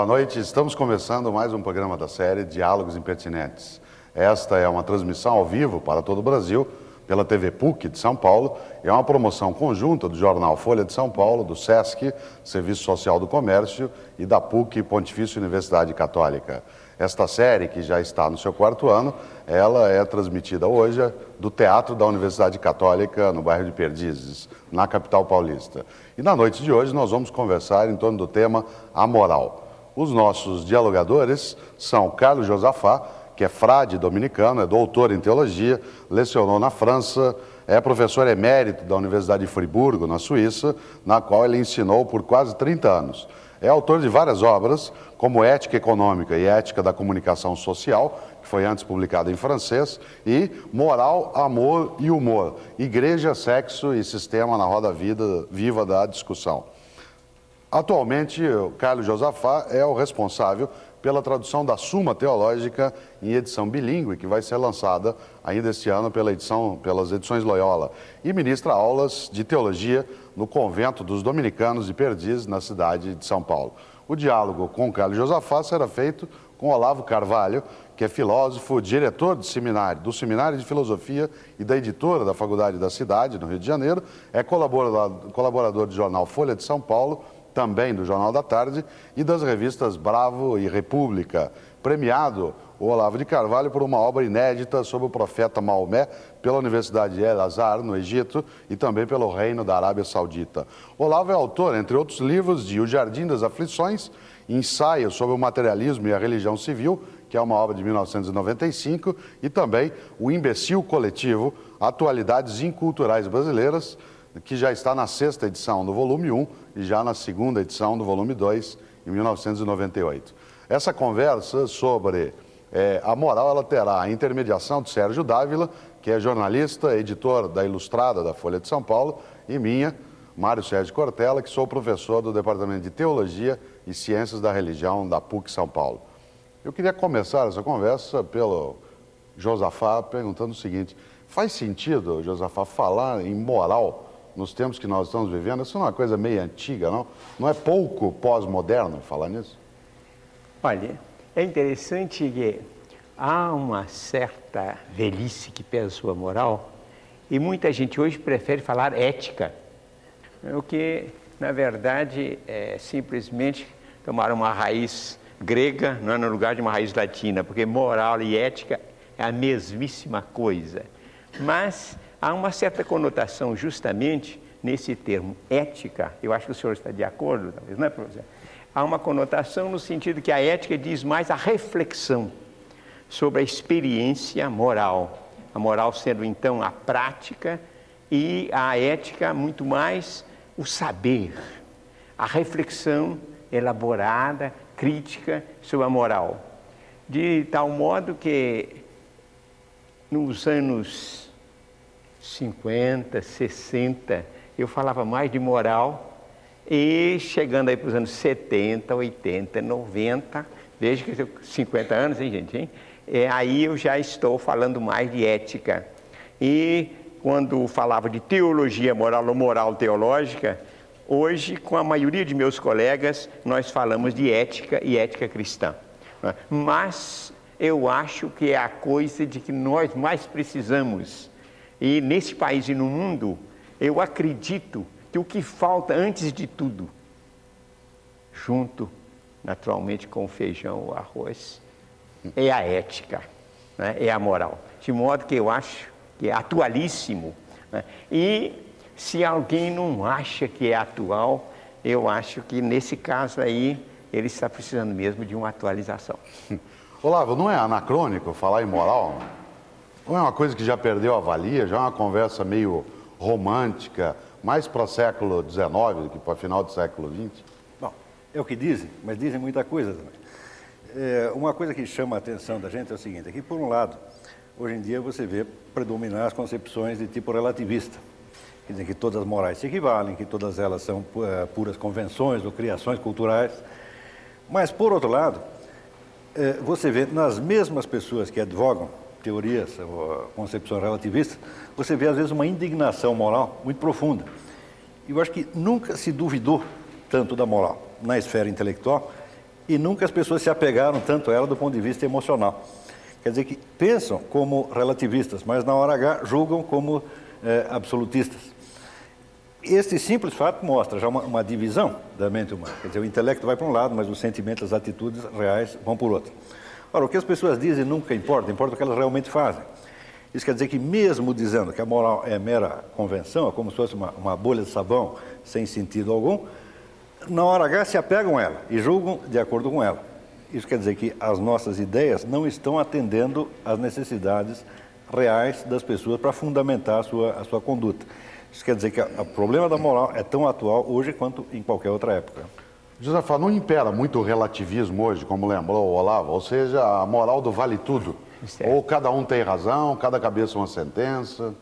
boa noite. Estamos começando mais um programa da série Diálogos Impertinentes. Esta é uma transmissão ao vivo para todo o Brasil pela TV PUC de São Paulo. É uma promoção conjunta do jornal Folha de São Paulo, do SESC, Serviço Social do Comércio, e da PUC, Pontifícia Universidade Católica. Esta série, que já está no seu quarto ano, ela é transmitida hoje do Teatro da Universidade Católica, no bairro de Perdizes, na capital paulista. E na noite de hoje nós vamos conversar em torno do tema A Moral. Os nossos dialogadores são Carlos Josafá, que é frade dominicano, é doutor em teologia, lecionou na França, é professor emérito da Universidade de Friburgo, na Suíça, na qual ele ensinou por quase 30 anos. É autor de várias obras, como Ética Econômica e Ética da Comunicação Social, que foi antes publicado em francês, e Moral, Amor e Humor, Igreja, Sexo e Sistema na Roda Vida, Viva da Discussão. Atualmente, o Carlos Josafá é o responsável pela tradução da Suma Teológica em edição bilíngue, que vai ser lançada ainda este ano pela edição, pelas edições Loyola, e ministra aulas de teologia no convento dos dominicanos de Perdiz, na cidade de São Paulo. O diálogo com Carlos Josafá será feito com Olavo Carvalho, que é filósofo, diretor do seminário, do Seminário de Filosofia e da editora da Faculdade da Cidade, no Rio de Janeiro, é colaborador, colaborador do jornal Folha de São Paulo também do Jornal da Tarde e das revistas Bravo e República. Premiado o Olavo de Carvalho por uma obra inédita sobre o profeta Maomé pela Universidade de El Azhar, no Egito, e também pelo Reino da Arábia Saudita. Olavo é autor, entre outros livros, de O Jardim das Aflições, ensaio sobre o materialismo e a religião civil, que é uma obra de 1995, e também O Imbecil Coletivo, Atualidades Inculturais Brasileiras, que já está na sexta edição do volume 1 e já na segunda edição do volume 2, em 1998. Essa conversa sobre é, a moral ela terá a intermediação de Sérgio Dávila, que é jornalista, editor da Ilustrada da Folha de São Paulo, e minha, Mário Sérgio Cortella, que sou professor do Departamento de Teologia e Ciências da Religião da PUC São Paulo. Eu queria começar essa conversa pelo Josafá perguntando o seguinte: faz sentido, Josafá, falar em moral nos tempos que nós estamos vivendo, isso não é uma coisa meio antiga, não? Não é pouco pós-moderno falar nisso? Olha, é interessante que há uma certa velhice que pesa sua moral e muita gente hoje prefere falar ética, o que, na verdade, é simplesmente tomar uma raiz grega não é no lugar de uma raiz latina, porque moral e ética é a mesmíssima coisa. Mas há uma certa conotação justamente nesse termo ética, eu acho que o senhor está de acordo, talvez, não é, professor? Há uma conotação no sentido que a ética diz mais a reflexão sobre a experiência moral. A moral sendo então a prática e a ética muito mais o saber, a reflexão elaborada, crítica sobre a moral. De tal modo que nos anos 50, 60, eu falava mais de moral e chegando aí para os anos 70, 80, 90, veja que eu 50 anos, hein, gente? Hein? É, aí eu já estou falando mais de ética. E quando falava de teologia moral ou moral teológica, hoje, com a maioria de meus colegas, nós falamos de ética e ética cristã. Né? Mas eu acho que é a coisa de que nós mais precisamos e nesse país e no mundo, eu acredito que o que falta antes de tudo, junto naturalmente com o feijão, o arroz, é a ética, né? é a moral. De modo que eu acho que é atualíssimo. Né? E se alguém não acha que é atual, eu acho que nesse caso aí ele está precisando mesmo de uma atualização. Olavo, não é anacrônico falar em moral? Não é uma coisa que já perdeu a valia, já é uma conversa meio romântica, mais para o século XIX do que para o final do século XX? Bom, é o que dizem, mas dizem muita coisa também. É, uma coisa que chama a atenção da gente é o seguinte, é que por um lado, hoje em dia você vê predominar as concepções de tipo relativista. Quer dizer, que todas as morais se equivalem, que todas elas são uh, puras convenções ou criações culturais. Mas, por outro lado, uh, você vê nas mesmas pessoas que advogam teorias, concepções relativistas, você vê às vezes uma indignação moral muito profunda. E eu acho que nunca se duvidou tanto da moral na esfera intelectual e nunca as pessoas se apegaram tanto a ela do ponto de vista emocional. Quer dizer que pensam como relativistas, mas na hora H julgam como é, absolutistas. Este simples fato mostra já uma, uma, divisão da mente humana. Quer dizer, o intelecto vai para um lado, mas os sentimentos, as atitudes reais vão o outro. Ora, o que as pessoas dizem nunca importa, importa o que elas realmente fazem. Isso quer dizer que, mesmo dizendo que a moral é mera convenção, é como se fosse uma, uma bolha de sabão sem sentido algum, na hora H se apegam a ela e julgam de acordo com ela. Isso quer dizer que as nossas ideias não estão atendendo às necessidades reais das pessoas para fundamentar a sua, a sua conduta. Isso quer dizer que o problema da moral é tão atual hoje quanto em qualquer outra época. Josafá, não impera muito o relativismo hoje, como lembrou o Olavo, ou seja, a moral do vale tudo. Certo. Ou cada um tem razão, cada cabeça uma sentença.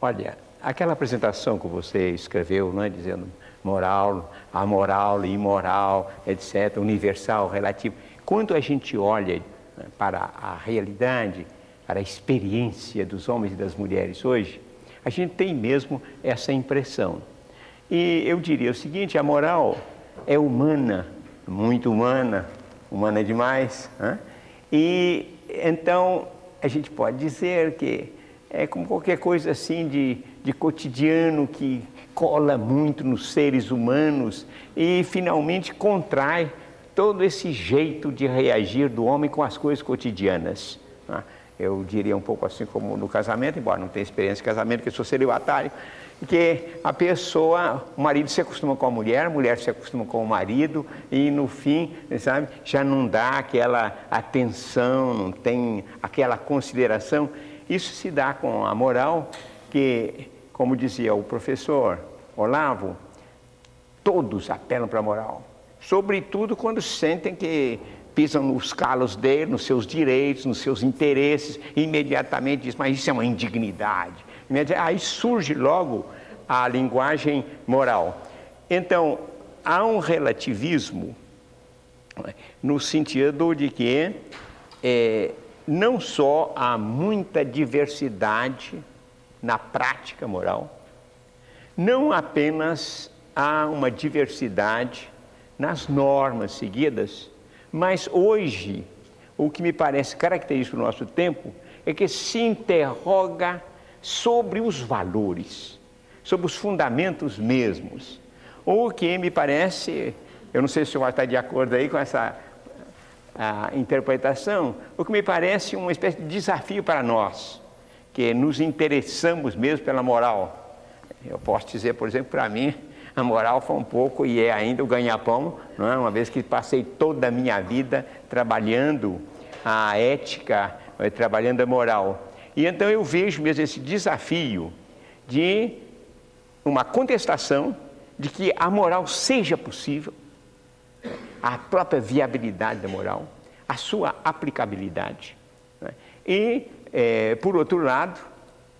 Olha, aquela apresentação que você escreveu, não é, dizendo moral, amoral, imoral, etc., universal, relativo. Quando a gente olha né, para a realidade, para a experiência dos homens e das mulheres hoje, a gente tem mesmo essa impressão. E eu diria o seguinte: a moral é humana, muito humana, humana demais. Né? E então a gente pode dizer que é como qualquer coisa assim de, de cotidiano que cola muito nos seres humanos e finalmente contrai todo esse jeito de reagir do homem com as coisas cotidianas. Né? eu diria um pouco assim como no casamento, embora não tenha experiência de casamento, que sou celibatário, que a pessoa, o marido se acostuma com a mulher, a mulher se acostuma com o marido e no fim, sabe, já não dá aquela atenção, não tem aquela consideração. Isso se dá com a moral que, como dizia o professor Olavo, todos apelam para a moral, sobretudo quando sentem que pisam nos calos dele, nos seus direitos, nos seus interesses, e imediatamente diz, mas isso é uma indignidade. Aí surge logo a linguagem moral. Então, há um relativismo no sentido de que é, não só há muita diversidade na prática moral, não apenas há uma diversidade nas normas seguidas, mas hoje, o que me parece característico do nosso tempo é que se interroga sobre os valores, sobre os fundamentos mesmos. O que me parece, eu não sei se o senhor está de acordo aí com essa interpretação, o que me parece uma espécie de desafio para nós, que nos interessamos mesmo pela moral. Eu posso dizer, por exemplo, para mim, a moral foi um pouco e é ainda o ganha-pão, não é? uma vez que passei toda a minha vida trabalhando a ética, eh, trabalhando a moral. E então eu vejo mesmo esse desafio de uma contestação de que a moral seja possível, a própria viabilidade da moral, a sua aplicabilidade. É? E, é, por outro lado,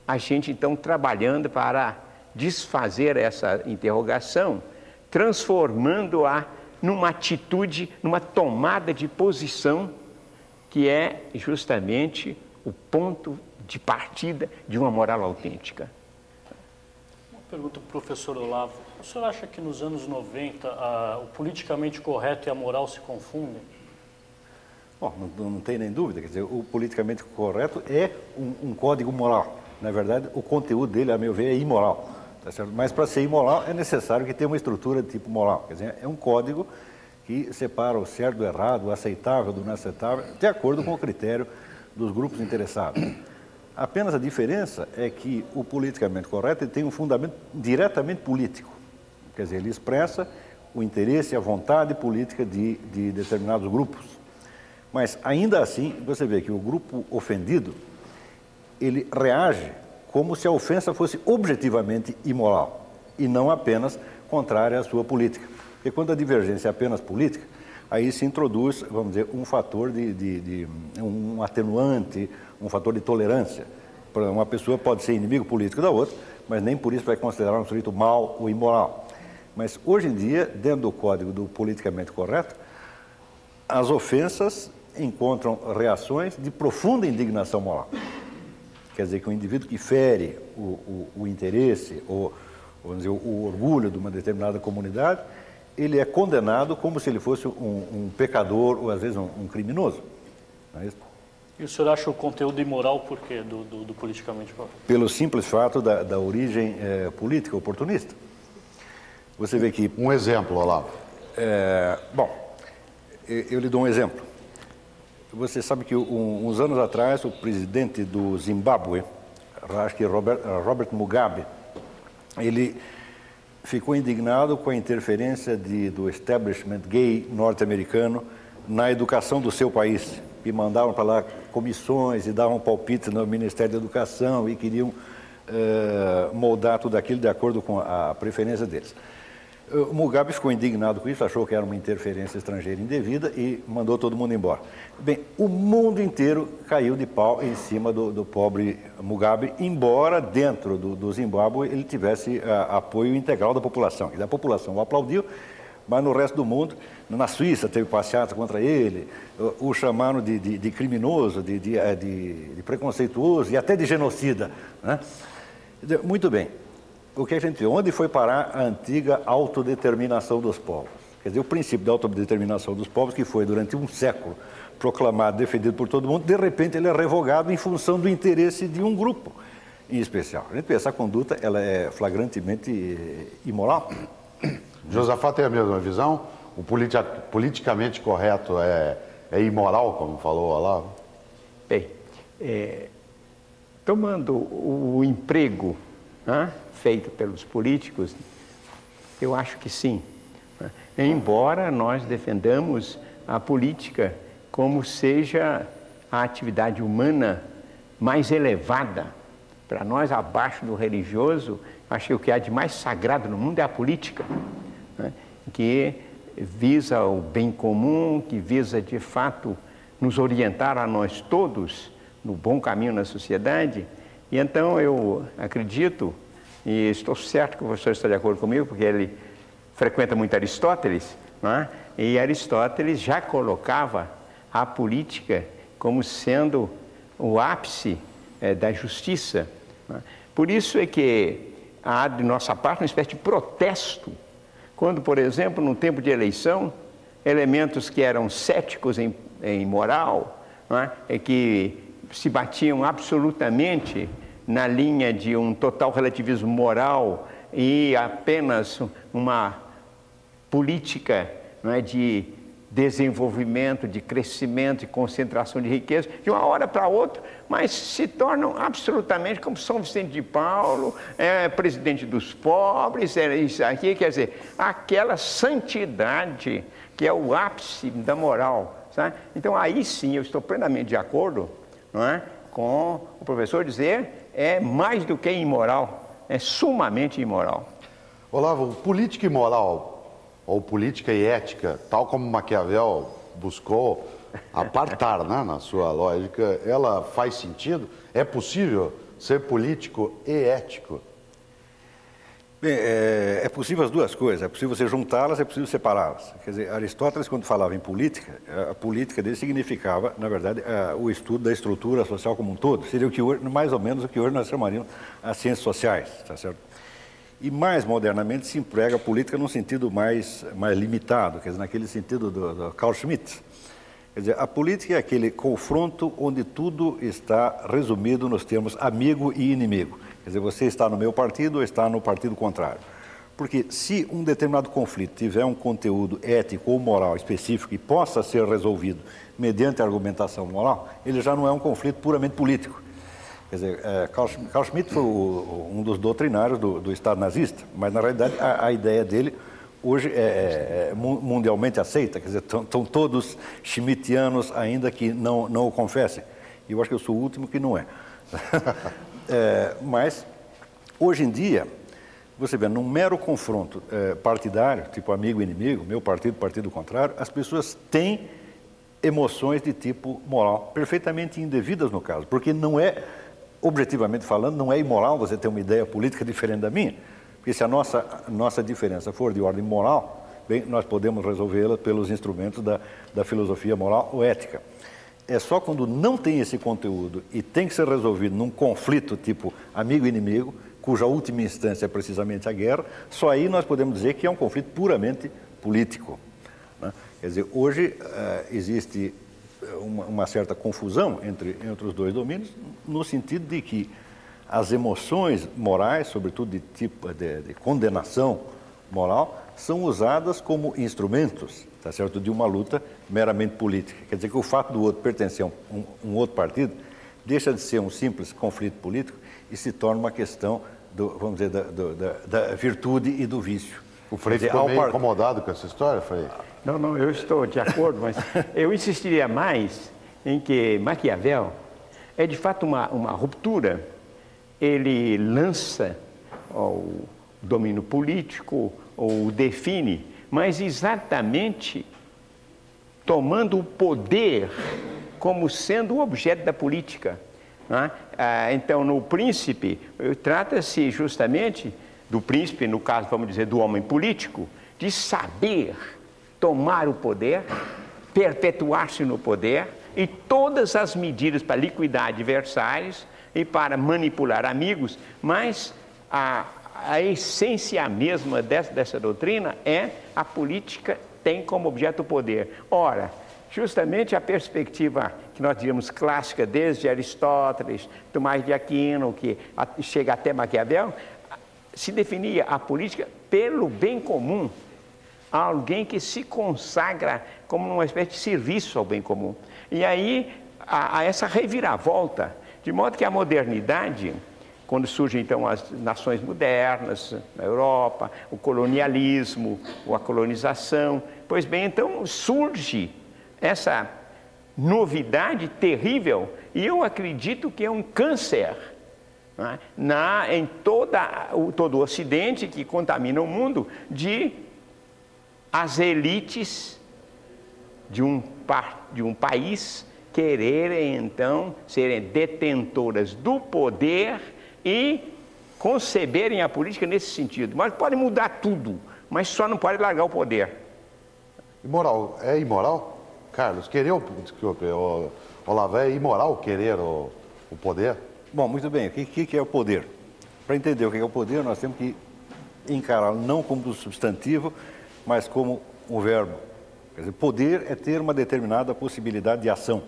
a gente então trabalhando para desfazer essa interrogação, transformando-a numa atitude, numa tomada de posição que é justamente o ponto de partida de uma moral autêntica. Uma pergunta para o professor Olavo. O senhor acha que nos anos 90 a, o politicamente correto e a moral se confundem? Bom, não, não tem nem dúvida. Quer dizer, o politicamente correto é um, um código moral. Na verdade, o conteúdo dele, a meu ver, é imoral. Tá Mas para ser imoral é necessário que tenha uma estrutura de tipo moral. Quer dizer, é um código que separa o certo do errado, o aceitável do não aceitável, de acordo com o critério dos grupos interessados. Apenas a diferença é que o politicamente correto tem um fundamento diretamente político. Quer dizer, ele expressa o interesse e a vontade política de, de determinados grupos. Mas ainda assim, você vê que o grupo ofendido, ele reage como se a ofensa fosse objetivamente imoral e não apenas contrária à sua política. Porque quando a divergência é apenas política, aí se introduz, vamos dizer, um fator de, de, de um atenuante, um fator de tolerância. Uma pessoa pode ser inimigo político da outra, mas nem por isso vai considerar um sujeito mal ou imoral. Mas hoje em dia, dentro do código do politicamente correto, as ofensas encontram reações de profunda indignação moral. Quer dizer, que o indivíduo que fere o, o, o interesse ou dizer, o orgulho de uma determinada comunidade, ele é condenado como se ele fosse um, um pecador ou às vezes um, um criminoso. Não é isso? E o senhor acha o conteúdo imoral por quê, do, do, do politicamente correto? Pelo simples fato da, da origem é, política oportunista. Você vê que. Um exemplo, Olavo. É, bom, eu lhe dou um exemplo. Você sabe que um, uns anos atrás o presidente do Zimbábue, acho que Robert, Robert Mugabe, ele ficou indignado com a interferência de, do establishment gay norte-americano na educação do seu país. E mandavam para lá comissões e davam palpite no Ministério da Educação e queriam uh, moldar tudo aquilo de acordo com a preferência deles. O Mugabe ficou indignado com isso, achou que era uma interferência estrangeira indevida e mandou todo mundo embora. Bem, o mundo inteiro caiu de pau em cima do, do pobre Mugabe, embora dentro do, do Zimbábue ele tivesse a, apoio integral da população. E a população o aplaudiu, mas no resto do mundo, na Suíça teve passeata contra ele, o, chamaram de, de, de criminoso, de, de, preconceituoso e até de genocida. Né? Muito bem o que a gente? Onde foi parar a antiga autodeterminação dos povos? Quer dizer, o princípio da autodeterminação dos povos, que foi durante um século proclamado, defendido por todo mundo, de repente ele é revogado em função do interesse de um grupo em especial. A gente vê, essa conduta ela é flagrantemente eh, imoral. Josafá tem a mesma visão? O politicamente correto é, é imoral, como falou Olavo? Bem, é, tomando o emprego né, feito pelos políticos? Eu acho que sim. Né? Embora nós defendamos a política como seja a atividade humana mais elevada, para nós, abaixo do religioso, acho que o que há de mais sagrado no mundo é a política, né? que visa o bem comum, que visa de fato nos orientar a nós todos no bom caminho na sociedade. E então eu acredito e estou certo que o professor está de acordo comigo, porque ele frequenta muito Aristóteles, é? e Aristóteles já colocava a política como sendo o ápice é, da justiça. É? Por isso é que há de nossa parte uma espécie de protesto, quando, por exemplo, no tempo de eleição, elementos que eram céticos em, em moral, é? que se batiam absolutamente na linha de um total relativismo moral e apenas uma política é, de desenvolvimento, de crescimento, de concentração de riqueza, de uma hora para outra, mas se tornam absolutamente como São Vicente de Paulo, é, presidente dos pobres, é isso aqui, quer dizer, aquela santidade que é o ápice da moral. Sabe? Então aí sim eu estou plenamente de acordo não é, com o professor dizer é mais do que imoral, é sumamente imoral. Olavo, política e moral, ou política e ética, tal como Maquiavel buscou apartar né, na sua lógica, ela faz sentido? É possível ser político e ético? Bem, é, é, possível as duas coisas. É possível você juntá-las, é possível separá-las. Quer dizer, Aristóteles, quando falava em política, a política dele significava, na verdade, o estudo da estrutura social como um todo. Seria o que hoje, mais ou menos o que hoje nós chamaríamos as ciências sociais, tá certo? E mais modernamente se emprega a política num sentido mais, mais limitado, quer dizer, naquele sentido do, do Carl Schmitt. Quer dizer, a política é aquele confronto onde tudo está resumido nos termos amigo e inimigo. Quer dizer, você está no meu partido ou está no partido contrário. Porque se um determinado conflito tiver um conteúdo ético ou moral específico e possa ser resolvido mediante argumentação moral, ele já não é um conflito puramente político. Quer dizer, é, Carl, Carl, Schmitt foi o, um dos doutrinários do, do, Estado nazista, mas na realidade a, a ideia dele hoje é, é, é mundialmente aceita. Quer dizer, estão todos schmittianos ainda que não, não o confessem. E eu acho que eu sou o último que não é. É, mas, hoje em dia, você vê, num mero confronto é, partidário, tipo amigo e inimigo, meu partido, partido contrário, as pessoas têm emoções de tipo moral, perfeitamente indevidas no caso, porque não é, objetivamente falando, não é imoral você ter uma ideia política diferente da minha, porque se a nossa, nossa diferença for de ordem moral, bem, nós podemos resolvê-la pelos instrumentos da, da filosofia moral ou ética é só quando não tem esse conteúdo e tem que ser resolvido num conflito tipo amigo e inimigo, cuja última instância é precisamente a guerra, só aí nós podemos dizer que é um conflito puramente político. Né? Quer dizer, hoje uh, existe uma, uma, certa confusão entre, entre os dois domínios, no sentido de que as emoções morais, sobretudo de tipo de, de condenação moral, são usadas como instrumentos, tá certo, de uma luta meramente política. Quer dizer que o fato do outro pertencer a um, um outro partido deixa de ser um simples conflito político e se torna uma questão, do, vamos dizer, da, do, da, da, virtude e do vício. O Frei ficou meio incomodado com essa história, Frei? Não, não, eu estou de acordo, mas eu insistiria mais em que Maquiavel é de fato uma, uma ruptura. Ele lança o domínio político, ou define, mas exatamente tomando o poder como sendo o objeto da política. É? Ah, então, no príncipe, trata-se justamente do príncipe, no caso, vamos dizer, do homem político, de saber tomar o poder, perpetuar-se no poder e todas as medidas para liquidar adversários e para manipular amigos, mas a, a essência mesma dessa, dessa doutrina é a política tem como objeto o poder. Ora, justamente a perspectiva que nós diríamos clássica desde Aristóteles, Tomás de Aquino, que chega até Maquiavel, se definia a política pelo bem comum, alguém que se consagra como uma espécie de serviço ao bem comum. E aí há, essa reviravolta, de modo que a modernidade quando surgem então as nações modernas na Europa, o colonialismo, a colonização. Pois bem, então surge essa novidade terrível e eu acredito que é um câncer é? na, em toda, o, todo o Ocidente que contamina o mundo de as elites de um, de um país quererem então serem detentoras do poder e conceberem a política nesse sentido. Mas pode mudar tudo, mas só não pode largar o poder. Imoral, é imoral? Carlos, querer o, desculpe, o, Olavo, é imoral querer o, o poder? Bom, muito bem, o que, que é o poder? Para entender o que é o poder, nós temos que encará-lo não como um substantivo, mas como um verbo. Quer dizer, poder é ter uma determinada possibilidade de ação.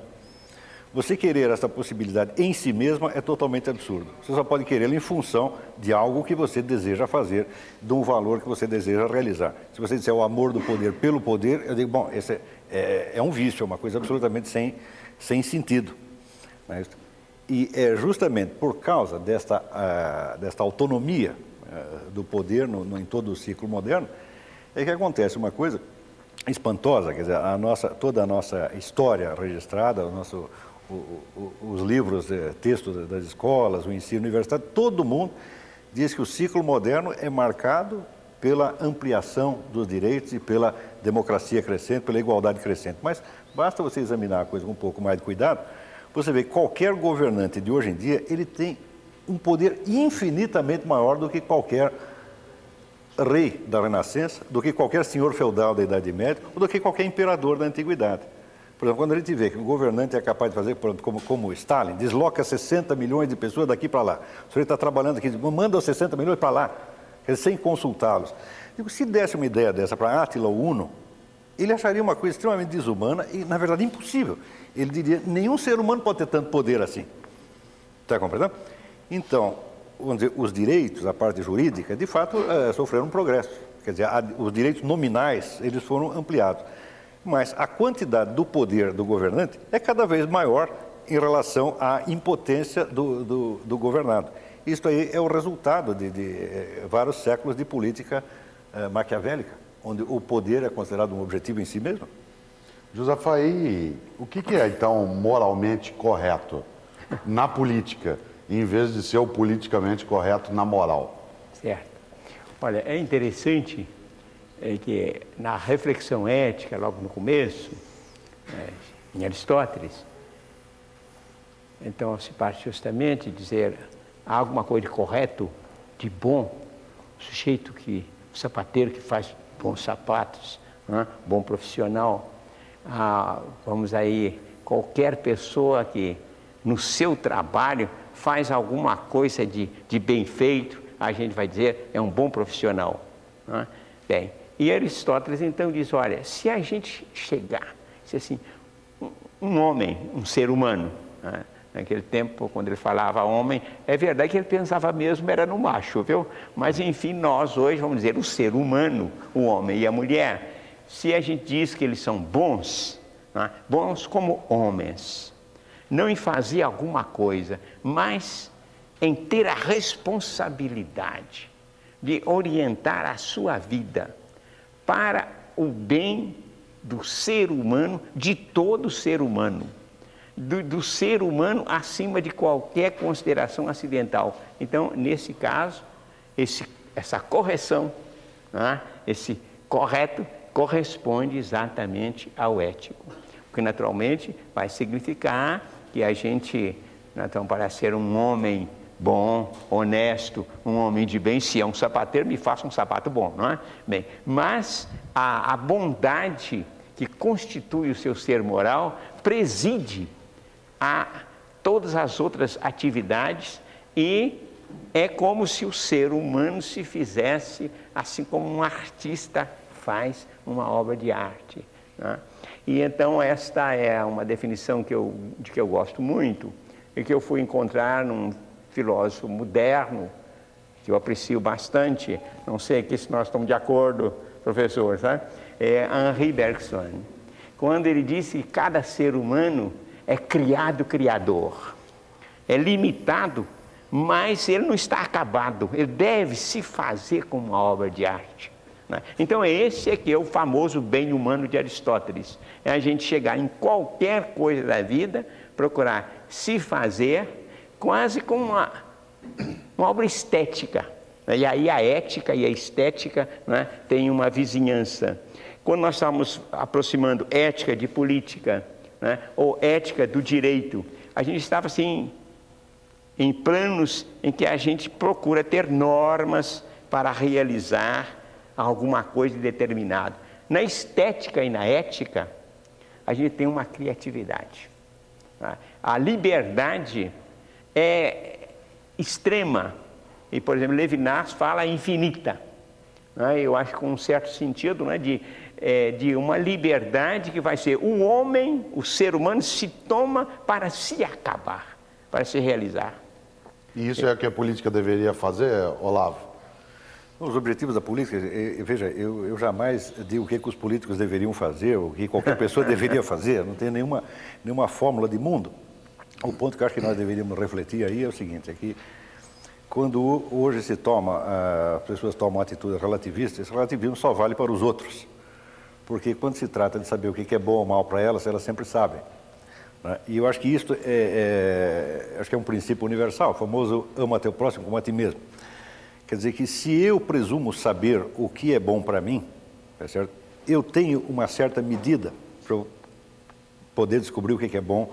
Você querer essa possibilidade em si mesma é totalmente absurdo. Você só pode querê-la em função de algo que você deseja fazer, de um valor que você deseja realizar. Se você disser o amor do poder pelo poder, eu digo, bom, esse é, é, é um vício, é uma coisa absolutamente sem, sem sentido. Né? E é justamente por causa desta, uh, desta autonomia uh, do poder no, no, em todo o ciclo moderno, é que acontece uma coisa espantosa, quer dizer, a nossa, toda a nossa história registrada, o nosso os livros, é, textos das escolas, o ensino universitário, todo mundo diz que o ciclo moderno é marcado pela ampliação dos direitos e pela democracia crescente, pela igualdade crescente. Mas basta você examinar a coisa com um pouco mais de cuidado, você vê que qualquer governante de hoje em dia, ele tem um poder infinitamente maior do que qualquer rei da Renascença, do que qualquer senhor feudal da Idade Média, ou do que qualquer imperador da Antiguidade. Por exemplo, quando a gente vê que um governante é capaz de fazer, como, como Stalin, desloca 60 milhões de pessoas daqui para lá. O senhor está trabalhando aqui, manda os 60 milhões para lá, sem consultá-los. Se desse uma ideia dessa para Attila Uno, ele acharia uma coisa extremamente desumana e, na verdade, impossível. Ele diria, nenhum ser humano pode ter tanto poder assim. Está compreendendo? Então, vamos dizer, os direitos, a parte jurídica, de fato, é, sofreram um progresso. Quer dizer, os direitos nominais, eles foram ampliados mas a quantidade do poder do governante é cada vez maior em relação à impotência do, do, do governado. Isso aí é o resultado de, de eh, vários séculos de política eh, maquiavélica, onde o poder é considerado um objetivo em si mesmo. Josafaí, o que, que é então moralmente correto na política, em vez de ser o politicamente correto na moral? Certo. Olha, é interessante é que na reflexão ética, logo no começo, é, em Aristóteles, então se parte justamente de dizer há alguma coisa de correto, de bom, o sujeito que, o sapateiro que faz bons sapatos, né? bom profissional, ah, vamos aí, qualquer pessoa que no seu trabalho faz alguma coisa de, de bem feito, a gente vai dizer é um bom profissional. Né? Bem, E Aristóteles então diz: olha, se a gente chegar, se assim, um homem, um ser humano, né? naquele tempo, quando ele falava homem, é verdade que ele pensava mesmo era no macho, viu? Mas enfim, nós hoje vamos dizer o ser humano, o homem e a mulher. Se a gente diz que eles são bons, né? bons como homens, não em fazer alguma coisa, mas em ter a responsabilidade de orientar a sua vida para o bem do ser humano, de todo ser humano, do, do, ser humano acima de qualquer consideração acidental. Então, nesse caso, esse, essa correção, né, esse correto, corresponde exatamente ao ético. O que naturalmente vai significar que a gente, então, para ser um homem bom, honesto, um homem de bem, se é um sapateiro, me faça um sapato bom, não é? Bem, mas a, a bondade que constitui o seu ser moral preside a todas as outras atividades e é como se o ser humano se fizesse assim como um artista faz uma obra de arte. Né? E então esta é uma definição que eu, de que eu gosto muito e que eu fui encontrar num filósofo moderno, que eu aprecio bastante, não sei aqui se nós estamos de acordo, professor, sabe? é Henri Bergson, quando ele disse que cada ser humano é criado criador, é limitado, mas ele não está acabado, ele deve se fazer como uma obra de arte. Né? Então, esse aqui é o famoso bem humano de Aristóteles: é a gente chegar em qualquer coisa da vida, procurar se fazer quase como uma, uma obra estética. Né? E aí a ética e a estética né, têm uma vizinhança. Quando nós estamos aproximando ética de política, né, ou ética do direito, a gente estava assim em planos em que a gente procura ter normas para realizar alguma coisa determinada. Na estética e na ética, a gente tem uma criatividade. Tá? A liberdade é extrema. E, por exemplo, Levinas fala infinita. Né? Eu acho com um certo sentido né? de, é, de uma liberdade que vai ser o homem, o ser humano, se toma para se acabar, para se realizar. E isso é o que a política deveria fazer, Olavo? Os objetivos da política, veja, eu, eu, jamais digo o que, que os políticos deveriam fazer, o que qualquer pessoa deveria fazer, não tem nenhuma, nenhuma fórmula de mundo. O ponto que eu acho que nós deveríamos refletir aí é o seguinte, é que quando hoje se toma, ah, as pessoas tomam atitudes relativistas, esse relativismo só vale para os outros. Porque quando se trata de saber o que é bom ou mal para elas, elas sempre sabem. Né? E eu acho que isso é, é, acho que é um princípio universal, o famoso ama teu próximo como a ti mesmo. Quer dizer que se eu presumo saber o que é bom para mim, tá certo? eu tenho uma certa medida para eu poder descobrir o que é bom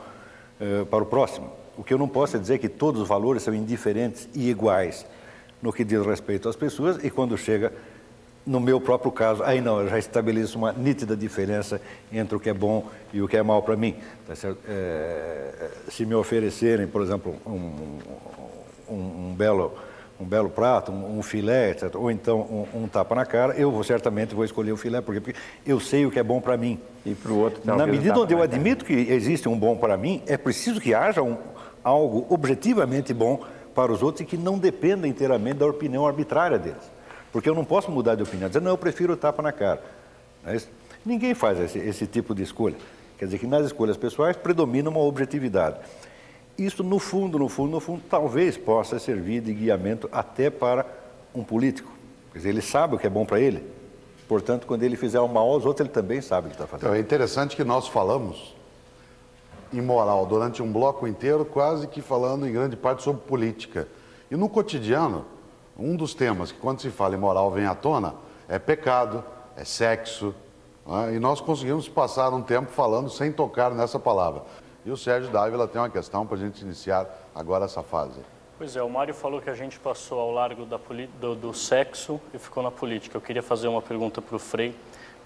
eh, para o próximo. O que eu não posso é dizer que todos os valores são indiferentes e iguais no que diz respeito às pessoas e quando chega no meu próprio caso, aí não, eu já estabeleço uma nítida diferença entre o que é bom e o que é mal para mim. Tá é, se me oferecerem, por exemplo, um, um, um belo um belo prato, um, um filé, etc., ou então um, um, tapa na cara, eu vou, certamente vou escolher o filé, porque, porque eu sei o que é bom para mim. E para o outro Na medida onde eu admito que existe um bom para mim, é preciso que haja um, algo objetivamente bom para os outros e que não dependa inteiramente da opinião arbitrária deles. Porque eu não posso mudar de opinião, dizer, não, eu prefiro o tapa na cara. É Ninguém faz esse, esse tipo de escolha. Quer dizer que nas escolhas pessoais predomina uma objetividade. Isso, no fundo, no fundo, no fundo, talvez possa servir de guiamento até para um político. Quer dizer, ele sabe o que é bom para ele. Portanto, quando ele fizer o mal aos outros, ele também sabe o que está fazendo. Então, é interessante que nós falamos em moral durante um bloco inteiro, quase que falando em grande parte sobre política. E no cotidiano, um dos temas que, quando se fala em moral, vem à tona é pecado, é sexo. Né? E nós conseguimos passar um tempo falando sem tocar nessa palavra. E o Sérgio Dávila tem uma questão para a gente iniciar agora essa fase. Pois é, o Mário falou que a gente passou ao largo da, do, do sexo e ficou na política. Eu queria fazer uma pergunta para o Frei,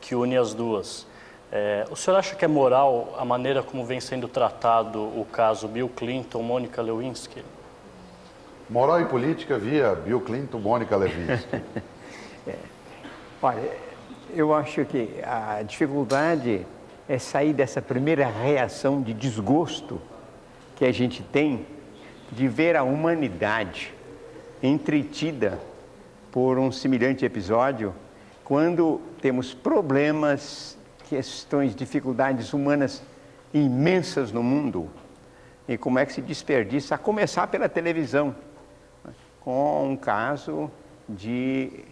que une as duas. É, o senhor acha que é moral a maneira como vem sendo tratado o caso Bill Clinton, Mônica Lewinsky? Moral e política via Bill Clinton, Mônica Lewinsky. é. Olha, eu acho que a dificuldade é sair dessa primeira reação de desgosto que a gente tem de ver a humanidade entretida por um semelhante episódio quando temos problemas, questões, dificuldades humanas imensas no mundo e como é que se desperdiça, a começar pela televisão, com um caso de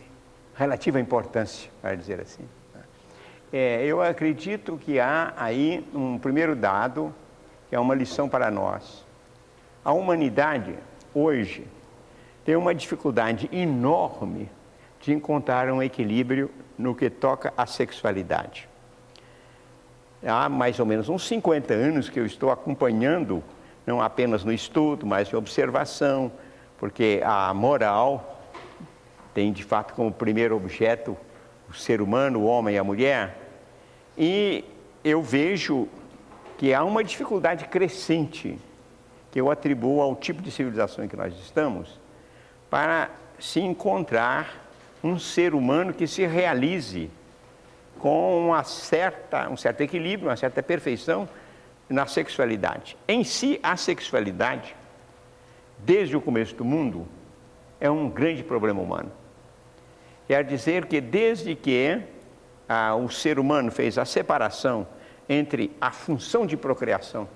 relativa importância, para dizer assim. É, eu acredito que há aí um primeiro dado, que é uma lição para nós. A humanidade, hoje, tem uma dificuldade enorme de encontrar um equilíbrio no que toca à sexualidade. Há mais ou menos uns 50 anos que eu estou acompanhando, não apenas no estudo, mas em observação, porque a moral tem de fato como primeiro objeto o ser humano, o homem e a mulher, e eu vejo que há uma dificuldade crescente que eu atribuo ao tipo de civilização em que nós estamos para se encontrar um ser humano que se realize com uma certa, um certo equilíbrio, uma certa perfeição na sexualidade. Em si, a sexualidade, desde o começo do mundo, é um grande problema humano. Quer dizer que desde que ah, o ser humano fez a separação entre a função de procriação,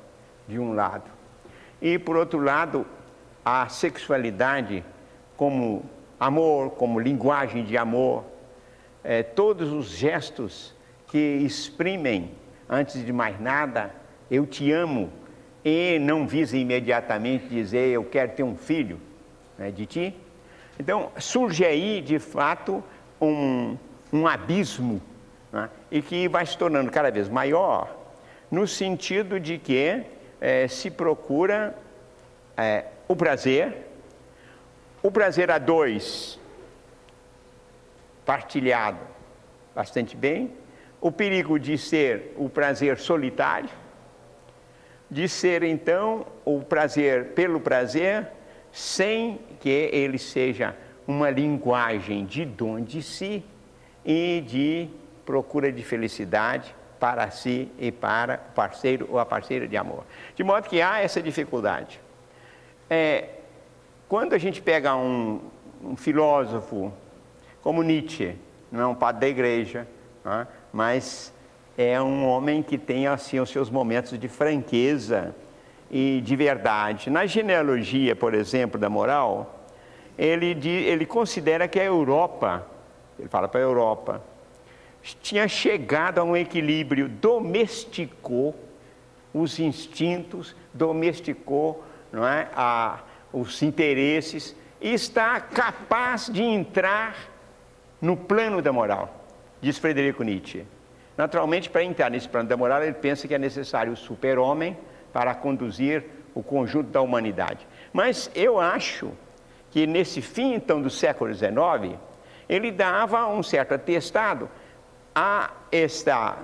de um lado, e por outro lado, a sexualidade como amor, como linguagem de amor, eh, todos os gestos que exprimem, antes de mais nada, eu te amo, e não visa imediatamente dizer eu quero ter um filho né, de ti, então, surge aí, de fato, um, um abismo né? e que vai se tornando cada vez maior, no sentido de que é, se procura é, o prazer, o prazer a dois, partilhado bastante bem, o perigo de ser o prazer solitário, de ser então o prazer pelo prazer, sem que ele seja uma linguagem de dom de si e de procura de felicidade para si e para o parceiro ou a parceira de amor. De modo que há essa dificuldade. É, quando a gente pega um, um, filósofo como Nietzsche, não é um padre da igreja, é? mas é um homem que tem assim os seus momentos de franqueza e de verdade. Na genealogia, por exemplo, da moral, ele, ele considera que a Europa, ele fala para a Europa, tinha chegado a um equilíbrio, domesticou os instintos, domesticou não é, a, os interesses e está capaz de entrar no plano da moral, diz Frederico Nietzsche. Naturalmente, para entrar nesse plano da moral, ele pensa que é necessário o super-homem, para conduzir o conjunto da humanidade. Mas eu acho que nesse fim então do século XIX, ele dava um certo atestado a esta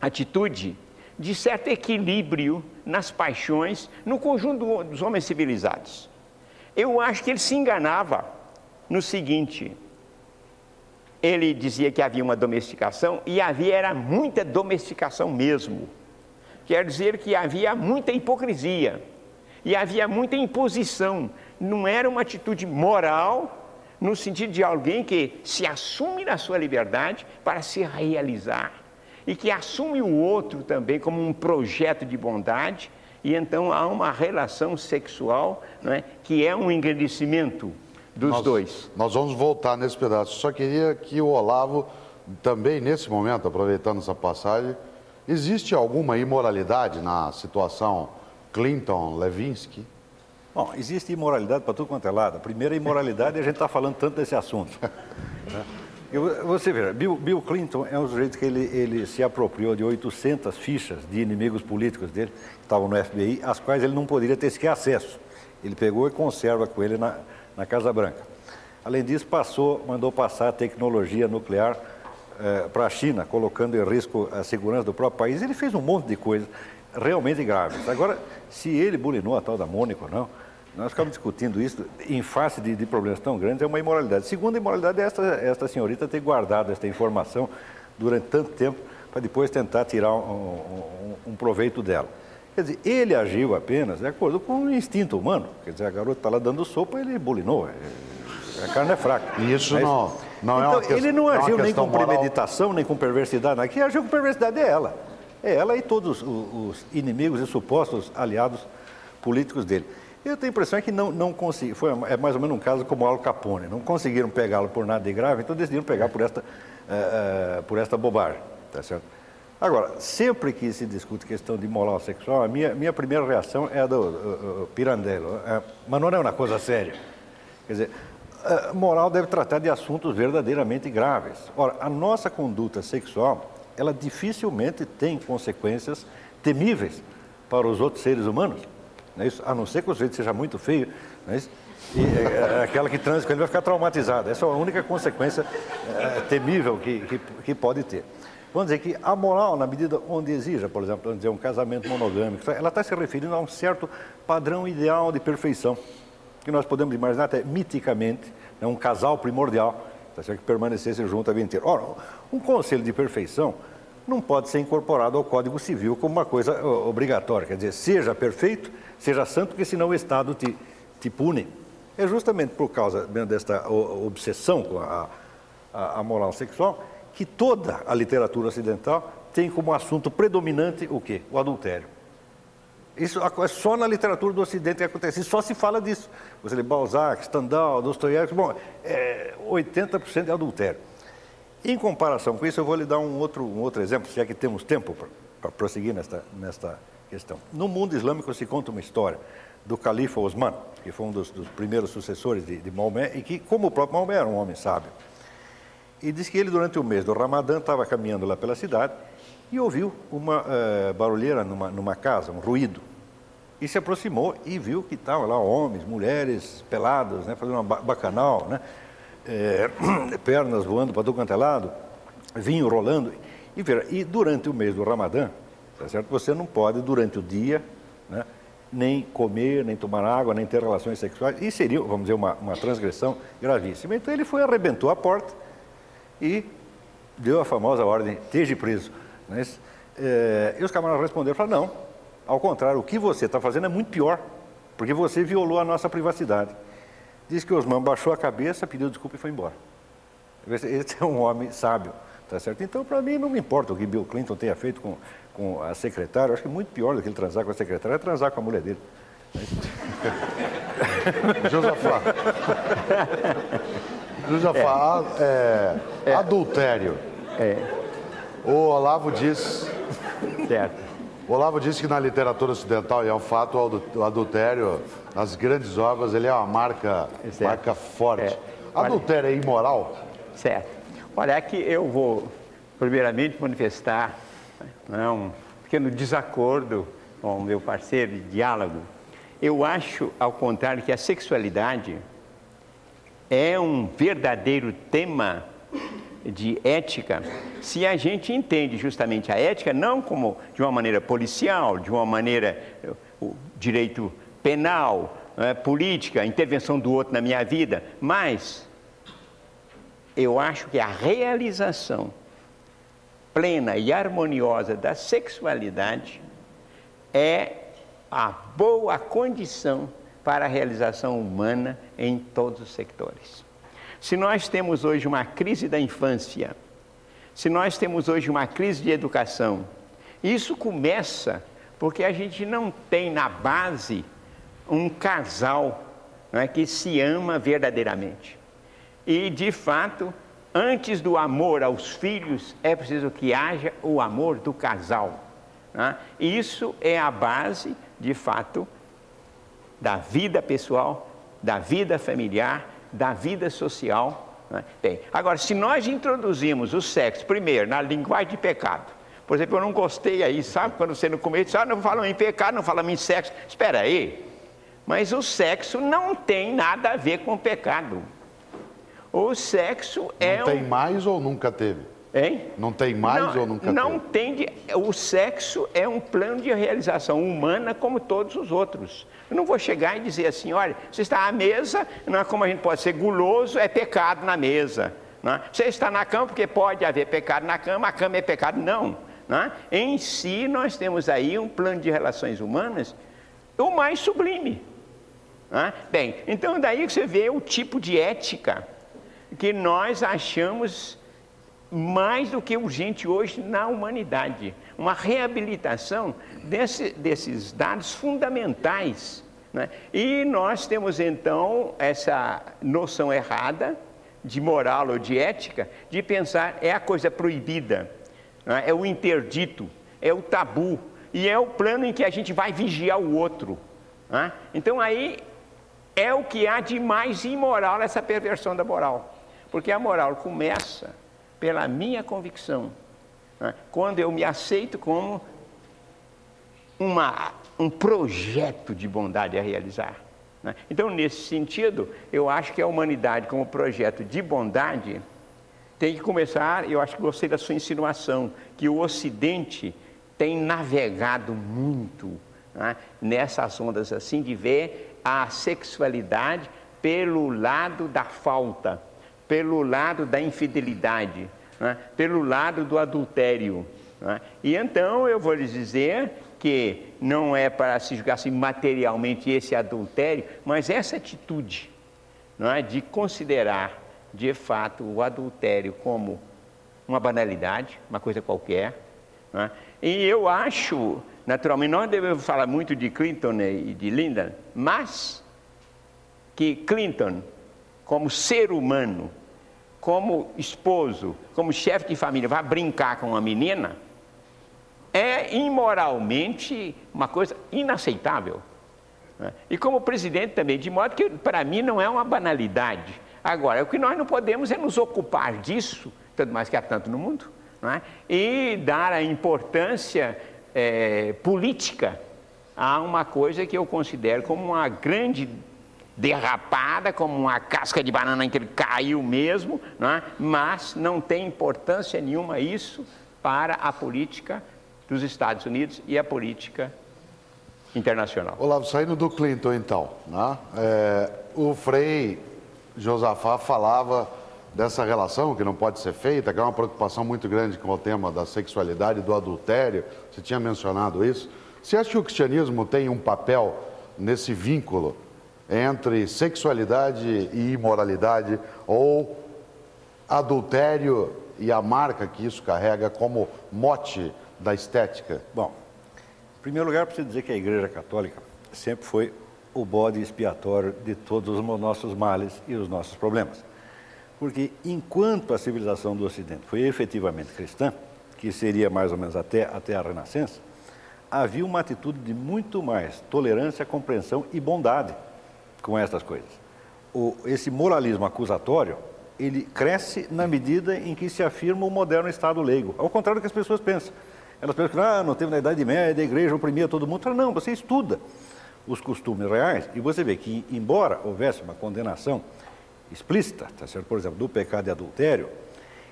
atitude de certo equilíbrio nas paixões no conjunto dos homens civilizados. Eu acho que ele se enganava no seguinte: ele dizia que havia uma domesticação e havia era muita domesticação mesmo quer dizer que havia muita hipocrisia e havia muita imposição. Não era uma atitude moral, no sentido de alguém que se assume na sua liberdade para se realizar e que assume o outro também como um projeto de bondade, e então há uma relação sexual é, que é um engrandecimento dos nós, dois. Nós vamos voltar nesse pedaço. Só queria que o Olavo, também nesse momento, aproveitando essa passagem, Existe alguma imoralidade na situação Clinton-Levinsky? Bom, existe imoralidade para tudo quanto é lado. A primeira imoralidade, a gente está falando tanto desse assunto. Né? Você vê, Bill, Bill, Clinton é um sujeito que ele, ele se apropriou de 800 fichas de inimigos políticos dele, que estavam no FBI, às quais ele não poderia ter sequer acesso. Ele pegou e conserva com ele na, na Casa Branca. Além disso, passou, mandou passar a tecnologia nuclear eh, para a China, colocando em risco a segurança do próprio país. Ele fez um monte de coisas realmente graves. Agora, se ele bulinou a tal da Mônica ou não, nós ficamos discutindo isso em face de, de, problemas tão grandes, é uma imoralidade. Segunda imoralidade é esta, esta senhorita ter guardado esta informação durante tanto tempo para depois tentar tirar um, um, um, proveito dela. Quer dizer, ele agiu apenas de acordo com o instinto humano. Quer dizer, a garota está lá dando sopa, ele bulinou. É, a carne é fraca. E isso não, não então, é Ele não é agiu nem com moral. premeditação, nem com perversidade. Aqui agiu com perversidade é ela. É ela e todos os, os inimigos e supostos aliados políticos dele. Eu tenho a impressão que não, não consegui, foi é mais ou menos um caso como o Al Capone, não conseguiram pegá-lo por nada de grave, então decidiram pegar por esta, uh, uh, por esta bobagem, tá certo? Agora, sempre que se discute questão de moral sexual, a minha, minha primeira reação é a do uh, Pirandello, mas não é uma coisa séria. Quer dizer, moral deve tratar de assuntos verdadeiramente graves. Ora, a nossa conduta sexual, ela dificilmente tem consequências temíveis para os outros seres humanos não é isso? a não ser que o sujeito seja muito feio, não é isso? E é, aquela que transa com ele vai ficar traumatizado. Essa é a única consequência é, temível que, que, que, pode ter. Vamos dizer que a moral, na medida onde exija, por exemplo, dizer, um casamento monogâmico, ela está se referindo a um certo padrão ideal de perfeição, que nós podemos imaginar até miticamente, né, um casal primordial, tá que permanecesse junto a vida inteira. Ora, um conselho de perfeição não pode ser incorporado ao Código Civil como uma coisa obrigatória, quer dizer, seja perfeito seja santo, porque senão o Estado te, te pune. É justamente por causa desta obsessão com a, a, a moral sexual que toda a literatura ocidental tem como assunto predominante o quê? O adultério. Isso é só na literatura do Ocidente que acontece, só se fala disso. Você lê Balzac, Stendhal, Dostoiévski, bom, é 80% de adultério. Em comparação com isso, eu vou lhe dar um outro, um outro exemplo, se é que temos tempo para prosseguir nesta, nesta questão. No mundo islâmico se conta uma história do califa Osman, que foi um dos, dos primeiros sucessores de, de, Maomé e que, como o próprio Maomé, era um homem sábio. E diz que ele, durante o mês do Ramadã, estava caminhando lá pela cidade e ouviu uma uh, barulheira numa, numa casa, um ruído. E se aproximou e viu que estavam lá homens, mulheres pelados, né, fazendo uma bacanal, né, é, pernas voando para todo quanto é lado, vinho rolando. E, e durante o mês do Ramadã, Tá certo? Você não pode, durante o dia, né, nem comer, nem tomar água, nem ter relações sexuais. E seria, vamos dizer, uma, uma transgressão gravíssima. Então ele foi, arrebentou a porta e deu a famosa ordem, esteja preso. Né? É, e os camaradas responderam, falaram, não, ao contrário, o que você está fazendo é muito pior, porque você violou a nossa privacidade. Diz que Osman baixou a cabeça, pediu desculpa e foi embora. Esse é um homem sábio, tá certo? Então, para mim, não me importa o que Bill Clinton tenha feito com com a secretária, acho que muito pior do que ele transar com a secretária é transar com a mulher dele. Josafá. Josafá, é. É, adultério. É. O Olavo diz. Certo. O Olavo disse que na literatura ocidental, e é um fato, o adultério, nas grandes obras, ele é uma marca, marca forte. É. Adultério é imoral? Certo. Olha, aqui eu vou, primeiramente, manifestar né, um pequeno desacordo com o meu parceiro de diálogo. Eu acho, ao contrário, que a sexualidade é um verdadeiro tema de ética se a gente entende justamente a ética não como de uma maneira policial, de uma maneira o direito penal, é, política, intervenção do outro na minha vida, mas eu acho que a realização plena e harmoniosa da sexualidade é a boa condição para a realização humana em todos os sectores. Se nós temos hoje uma crise da infância, se nós temos hoje uma crise de educação, isso começa porque a gente não tem na base um casal não é, que se ama verdadeiramente. E, de fato, Antes do amor aos filhos, é preciso que haja o amor do casal. Né? Isso é a base, de fato, da vida pessoal, da vida familiar, da vida social. Né? Bem, agora, se nós introduzimos o sexo, primeiro, na linguagem de pecado, por exemplo, eu não gostei aí, sabe? Quando você no começo, ah, não falam em pecado, não falam em sexo. Espera aí. Mas o sexo não tem nada a ver com pecado. O sexo é. Não tem um... mais ou nunca teve? Hein? Não tem mais não, ou nunca Não teve? tem. De, o sexo é um plano de realização humana como todos os outros. Eu não vou chegar e dizer assim, olha, você está à mesa, não é como a gente pode ser guloso, é pecado na mesa. Não é? Você está na cama porque pode haver pecado na cama, a cama é pecado. Não. não é? Em si, nós temos aí um plano de relações humanas o mais sublime. É? Bem, então daí você vê o tipo de ética que nós achamos mais do que urgente hoje na humanidade. Uma reabilitação desse, desses dados fundamentais. Né? E nós temos então essa noção errada de moral ou de ética, de pensar é a coisa proibida, né? é o interdito, é o tabu, e é o plano em que a gente vai vigiar o outro. Né? Então aí é o que há de mais imoral nessa perversão da moral. Porque a moral começa pela minha convicção. Né? Quando eu me aceito como uma, um projeto de bondade a realizar. Né? Então, nesse sentido, eu acho que a humanidade, como projeto de bondade, tem que começar. Eu acho que gostei da sua insinuação, que o Ocidente tem navegado muito né? nessas ondas assim, de ver a sexualidade pelo lado da falta pelo lado da infidelidade, né? pelo lado do adultério. Né? E então eu vou lhes dizer que não é para se julgar assim, materialmente esse adultério, mas essa atitude não é, de considerar de fato o adultério como uma banalidade, uma coisa qualquer. É? E eu acho, naturalmente, não devemos falar muito de Clinton e de Lyndon, mas que Clinton como ser humano, como esposo, como chefe de família, vai brincar com uma menina, é imoralmente uma coisa inaceitável. Né? E como presidente também, de modo que para mim não é uma banalidade. Agora, o que nós não podemos é nos ocupar disso, tanto mais que há tanto no mundo, é? e dar a importância é, política a uma coisa que eu considero como uma grande derrapada, como uma casca de banana que ele caiu mesmo, não é? mas não tem importância nenhuma isso para a política dos Estados Unidos e a política internacional. Olavo, saindo do Clinton então, né? É, o Frei Josafá falava dessa relação que não pode ser feita, que é uma preocupação muito grande com o tema da sexualidade, do adultério, você tinha mencionado isso. Você acha que o cristianismo tem um papel nesse vínculo entre sexualidade e imoralidade ou adultério e a marca que isso carrega como mote da estética? Bom, em primeiro lugar, preciso dizer que a Igreja Católica sempre foi o bode expiatório de todos os nossos males e os nossos problemas. Porque enquanto a civilização do Ocidente foi efetivamente cristã, que seria mais ou menos até, até a Renascença, havia uma atitude de muito mais tolerância, compreensão e bondade com essas coisas. O, esse moralismo acusatório, ele cresce na medida em que se afirma o moderno Estado leigo, ao contrário do que as pessoas pensam. Elas pensam que ah, não teve na Idade Média, a igreja oprimia todo mundo. Não, você estuda os costumes reais e você vê que, embora houvesse uma condenação explícita, tá certo? por exemplo, do pecado de adultério,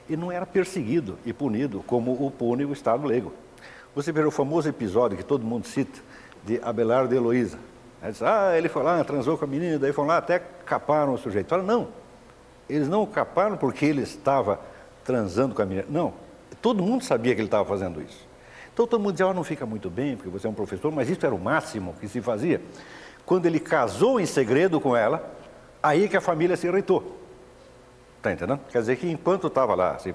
ele não era perseguido e punido como o pune o Estado leigo. Você vê o famoso episódio que todo mundo cita de Abelardo e Heloísa, Aí ah, ele foi lá, transou com a menina, daí foram lá, até caparam o sujeito. Fala, não, eles não o caparam porque ele estava transando com a menina. Não, todo mundo sabia que ele estava fazendo isso. Então todo mundo dizia, oh, não fica muito bem, porque você é um professor, mas isso era o máximo que se fazia. Quando ele casou em segredo com ela, aí que a família se irritou. Está entendendo? Quer dizer que enquanto estava lá, assim,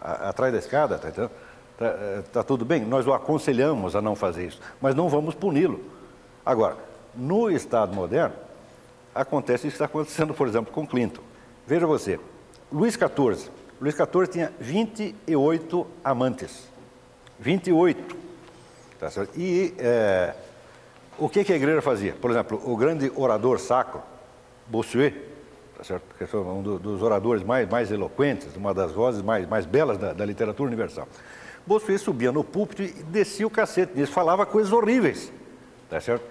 atrás da escada, está entendendo? Está eh, tá tudo bem, nós o aconselhamos a não fazer isso, mas não vamos puni-lo. Agora, no Estado moderno, acontece isso que está acontecendo, por exemplo, com Clinton. Veja você, Luís XIV. Luís XIV tinha 28 amantes. 28. Tá certo? E é, o que, que, a igreja fazia? Por exemplo, o grande orador sacro, Bossuet, tá certo? que foi um dos oradores mais, mais eloquentes, uma das vozes mais, mais belas da, da literatura universal. Bossuet subia no púlpito e descia o cacete, e falava coisas horríveis. Tá certo?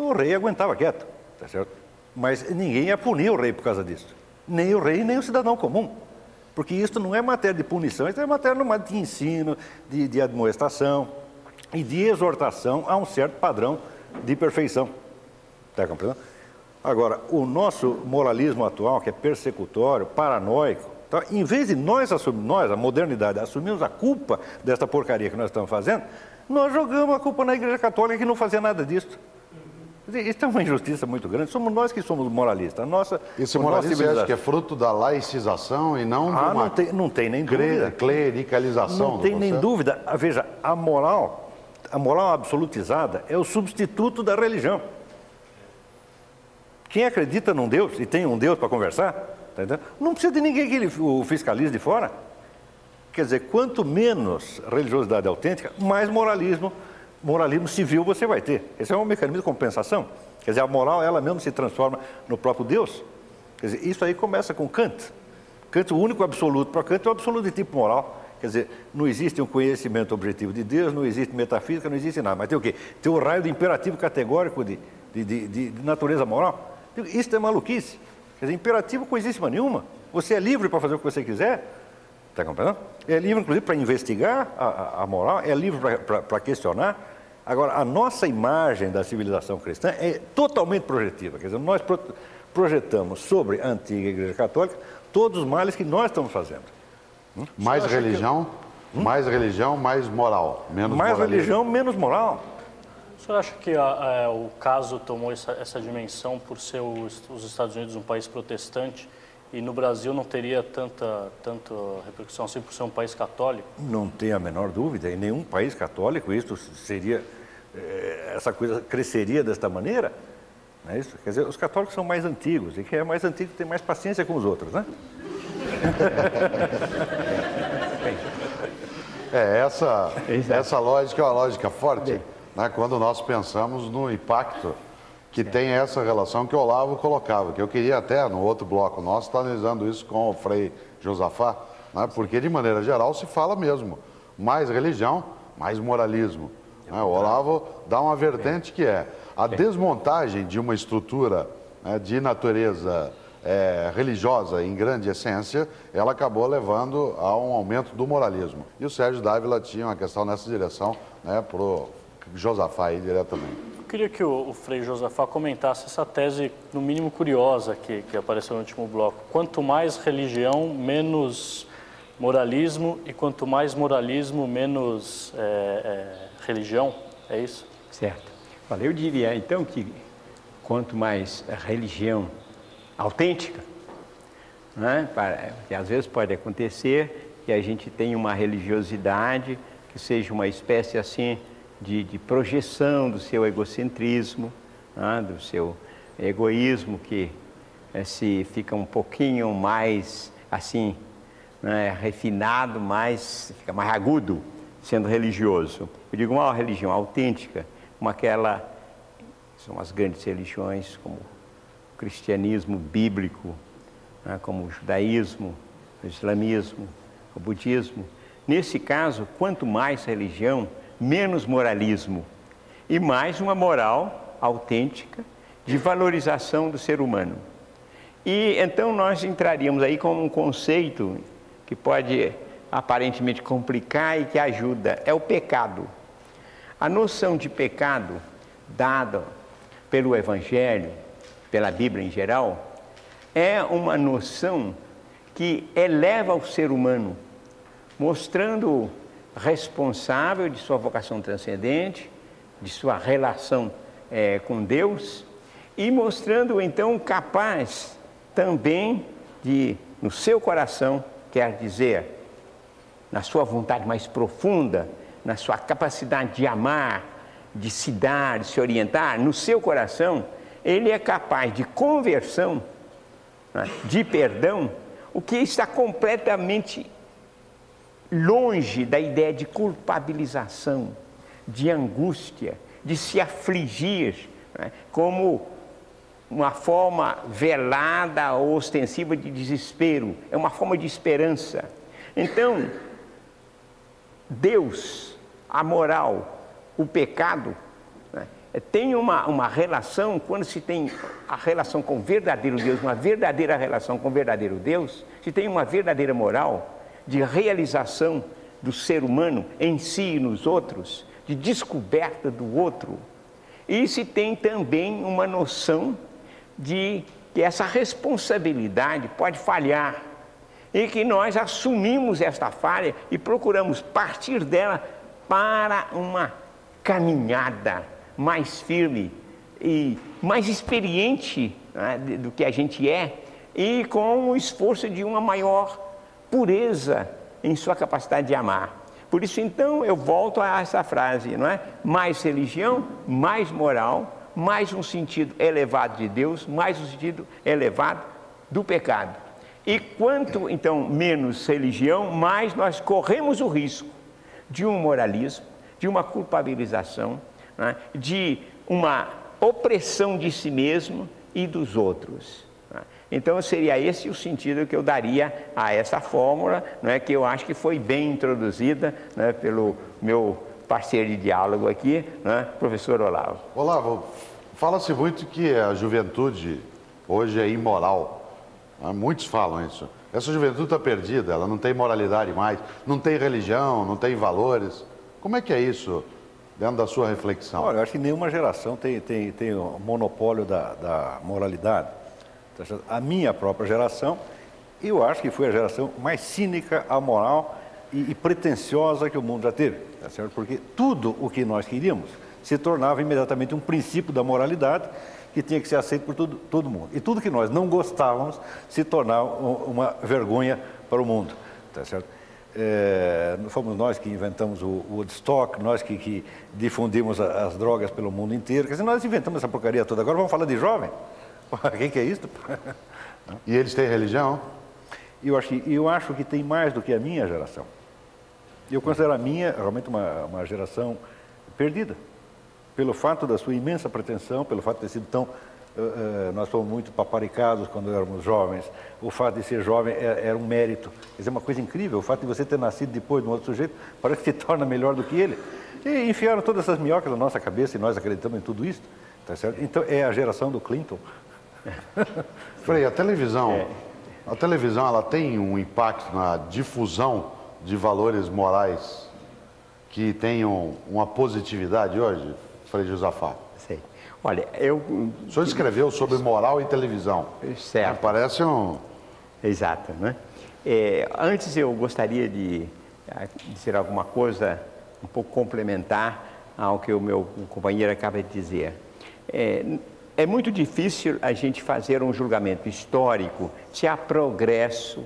O rei aguentava quieto, tá certo? Mas ninguém ia punir o rei por causa disso. Nem o rei, nem o cidadão comum. Porque isso não é matéria de punição, isso é matéria de ensino, de, de admoestação e de exortação a um certo padrão de perfeição. Está compreendendo? Agora, o nosso moralismo atual, que é persecutório, paranoico, tá? em vez de nós nós, a modernidade, assumirmos a culpa desta porcaria que nós estamos fazendo, nós jogamos a culpa na Igreja Católica que não fazia nada disso. Isso é uma injustiça muito grande. Somos nós que somos moralistas. A nossa, Esse moralismo você acha que é fruto da laicização e não ah, não tem, não tem nem dúvida. Clericalização. Não tem nem dúvida. Ah, veja, a moral, a moral absolutizada é o substituto da religião. Quem acredita num Deus e tem um Deus para conversar, tá não precisa de ninguém que ele, o fiscalize de fora. Quer dizer, quanto menos religiosidade autêntica, mais moralismo, moralismo civil você vai ter. Esse é um mecanismo de compensação. Quer dizer, a moral ela mesmo se transforma no próprio Deus. Quer dizer, isso aí começa com Kant. Kant, o único absoluto para Kant é o absoluto de tipo moral. Quer dizer, não existe um conhecimento objetivo de Deus, não existe metafísica, não existe nada. Mas tem o quê? Tem o raio do imperativo categórico de, de, de, de natureza moral. Isso é maluquice. Quer dizer, imperativo coisíssima nenhuma. Você é livre para fazer o que você quiser. Está compreendendo? É livre, inclusive, para investigar a, a, moral, é livre para questionar. Agora, a nossa imagem da civilização cristã é totalmente projetiva. Quer dizer, nós pro, projetamos sobre a antiga Igreja Católica todos os males que nós estamos fazendo. Hum? Mais religião, que... hum? mais religião, mais moral, menos Mais religião, menos moral. O senhor acha que a, a, o caso tomou essa, essa dimensão por ser os, os, Estados Unidos um país protestante e no Brasil não teria tanta, tanta repercussão assim por ser um país católico? Não tem a menor dúvida. Em nenhum país católico isso seria, eh, essa coisa cresceria desta maneira. Não é isso? Quer dizer, os católicos são mais antigos e quem é mais antigo tem mais paciência com os outros, né? é, essa, essa lógica é uma lógica forte né, quando nós pensamos no impacto que tem essa relação que o Olavo colocava, que eu queria até no outro bloco nosso estar analisando isso com o Frei Josafá, né, porque de maneira geral se fala mesmo, mais religião, mais moralismo. Né, o Olavo dá uma vertente que é a desmontagem de uma estrutura né, de natureza é, religiosa em grande essência, ela acabou levando a um aumento do moralismo. E o Sérgio Dávila tinha uma questão nessa direção né, para o Josafá aí diretamente. Queria que o, o Frei Josafá comentasse essa tese, no mínimo curiosa, que, que apareceu no último bloco. Quanto mais religião, menos moralismo, e quanto mais moralismo, menos é, é, religião. É isso? Certo. Olha, eu diria então que quanto mais religião autêntica, né, que às vezes pode acontecer que a gente tenha uma religiosidade que seja uma espécie assim de, de projeção do seu egocentrismo, né, do seu egoísmo que é, se fica um pouquinho mais assim né, refinado, mais fica mais agudo sendo religioso. Eu digo uma religião autêntica, como aquela são as grandes religiões como o cristianismo bíblico, né, como o judaísmo, o islamismo, o budismo. Nesse caso, quanto mais religião, menos moralismo e mais uma moral autêntica de valorização do ser humano. E então nós entraríamos aí com um conceito que pode aparentemente complicar e que ajuda, é o pecado. A noção de pecado dada pelo Evangelho, pela Bíblia em geral, é uma noção que eleva o ser humano, mostrando responsável de sua vocação transcendente, de sua relação é, com Deus e mostrando então capaz também de, no seu coração, quer dizer, na sua vontade mais profunda, na sua capacidade de amar, de se dar, de se orientar, no seu coração, ele é capaz de conversão, né, de perdão, o que está completamente longe da ideia de culpabilização, de angústia, de se afligir, né, como uma forma velada ou ostensiva de desespero, é uma forma de esperança. Então, Deus, a moral, o pecado, né, tem uma, uma relação, quando se tem a relação com o verdadeiro Deus, uma verdadeira relação com o verdadeiro Deus, se tem uma verdadeira moral de realização do ser humano em si e nos outros, de descoberta do outro, e se tem também uma noção de que essa responsabilidade pode falhar e que nós assumimos esta falha e procuramos partir dela para uma caminhada mais firme e mais experiente né, do que a gente é e com o esforço de uma maior pureza em sua capacidade de amar. Por isso, então, eu volto a essa frase, não é? Mais religião, mais moral, mais um sentido elevado de Deus, mais um sentido elevado do pecado. E quanto então menos religião, mais nós corremos o risco de um moralismo, de uma culpabilização, né, de uma opressão de si mesmo e dos outros. Né. Então seria esse o sentido que eu daria a essa fórmula, né, que eu acho que foi bem introduzida né, pelo meu parceiro de diálogo aqui, né, professor Olavo. Olavo, fala-se muito que a juventude hoje é imoral. Ah, muitos falam isso. Essa juventude está perdida, ela não tem moralidade mais, não tem religião, não tem valores. Como é que é isso dentro da sua reflexão? Olha, eu acho que nenhuma geração tem, tem, tem o monopólio da, da moralidade. Tá a minha própria geração, eu acho que foi a geração mais cínica, amoral e, e pretensiosa que o mundo já teve. Tá certo? Porque tudo o que nós queríamos se tornava imediatamente um princípio da moralidade que tinha que ser aceito por todo, todo mundo. E tudo que nós não gostávamos se tornava uma vergonha para o mundo. Tá certo? É, fomos nós que inventamos o Woodstock, nós que, que difundimos as drogas pelo mundo inteiro. Quer dizer, nós inventamos essa porcaria toda. Agora vamos falar de jovem? O que, que é isso? E eles têm religião? Eu acho, que, eu acho que tem mais do que a minha geração. Eu considero a minha realmente uma, uma geração perdida pelo fato da sua imensa pretensão, pelo fato de ter sido tão. Uh, uh, nós fomos muito paparicados quando éramos jovens. O fato de ser jovem era, era um mérito. Quer dizer, uma coisa incrível. O fato de você ter nascido depois de um outro sujeito parece que te torna melhor do que ele. E enfiaram todas essas minhocas na nossa cabeça e nós acreditamos em tudo isso. Tá certo? Então é a geração do Clinton. Frei, a televisão, é. a televisão ela tem um impacto na difusão de valores morais que tenham uma positividade hoje? Frei Josafá? Sei. Olha, eu. O senhor escreveu sobre moral e televisão. Certo. Parece um. Exato, né? É, antes eu gostaria de dizer alguma coisa um pouco complementar ao que o meu companheiro acaba de dizer. É, é muito difícil a gente fazer um julgamento histórico se há progresso,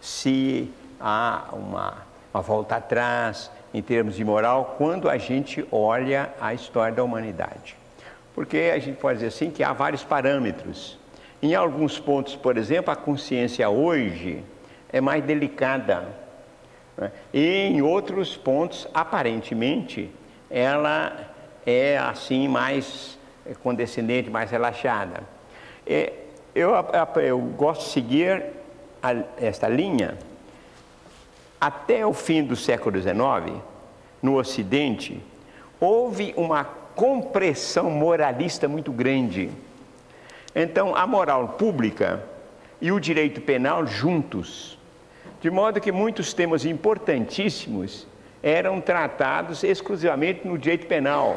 se há uma, uma volta atrás, em termos de moral quando a gente olha a história da humanidade. Porque a gente pode dizer assim que há vários parâmetros. Em alguns pontos, por exemplo, a consciência hoje é mais delicada. Né? E em outros pontos, aparentemente, ela é assim mais condescendente, mais relaxada. Eu, eu, eu gosto de seguir a, esta linha até o fim do século XIX, no Ocidente, houve uma compressão moralista muito grande. Então, a moral pública e o direito penal juntos, de modo que muitos temas importantíssimos eram tratados exclusivamente no direito penal.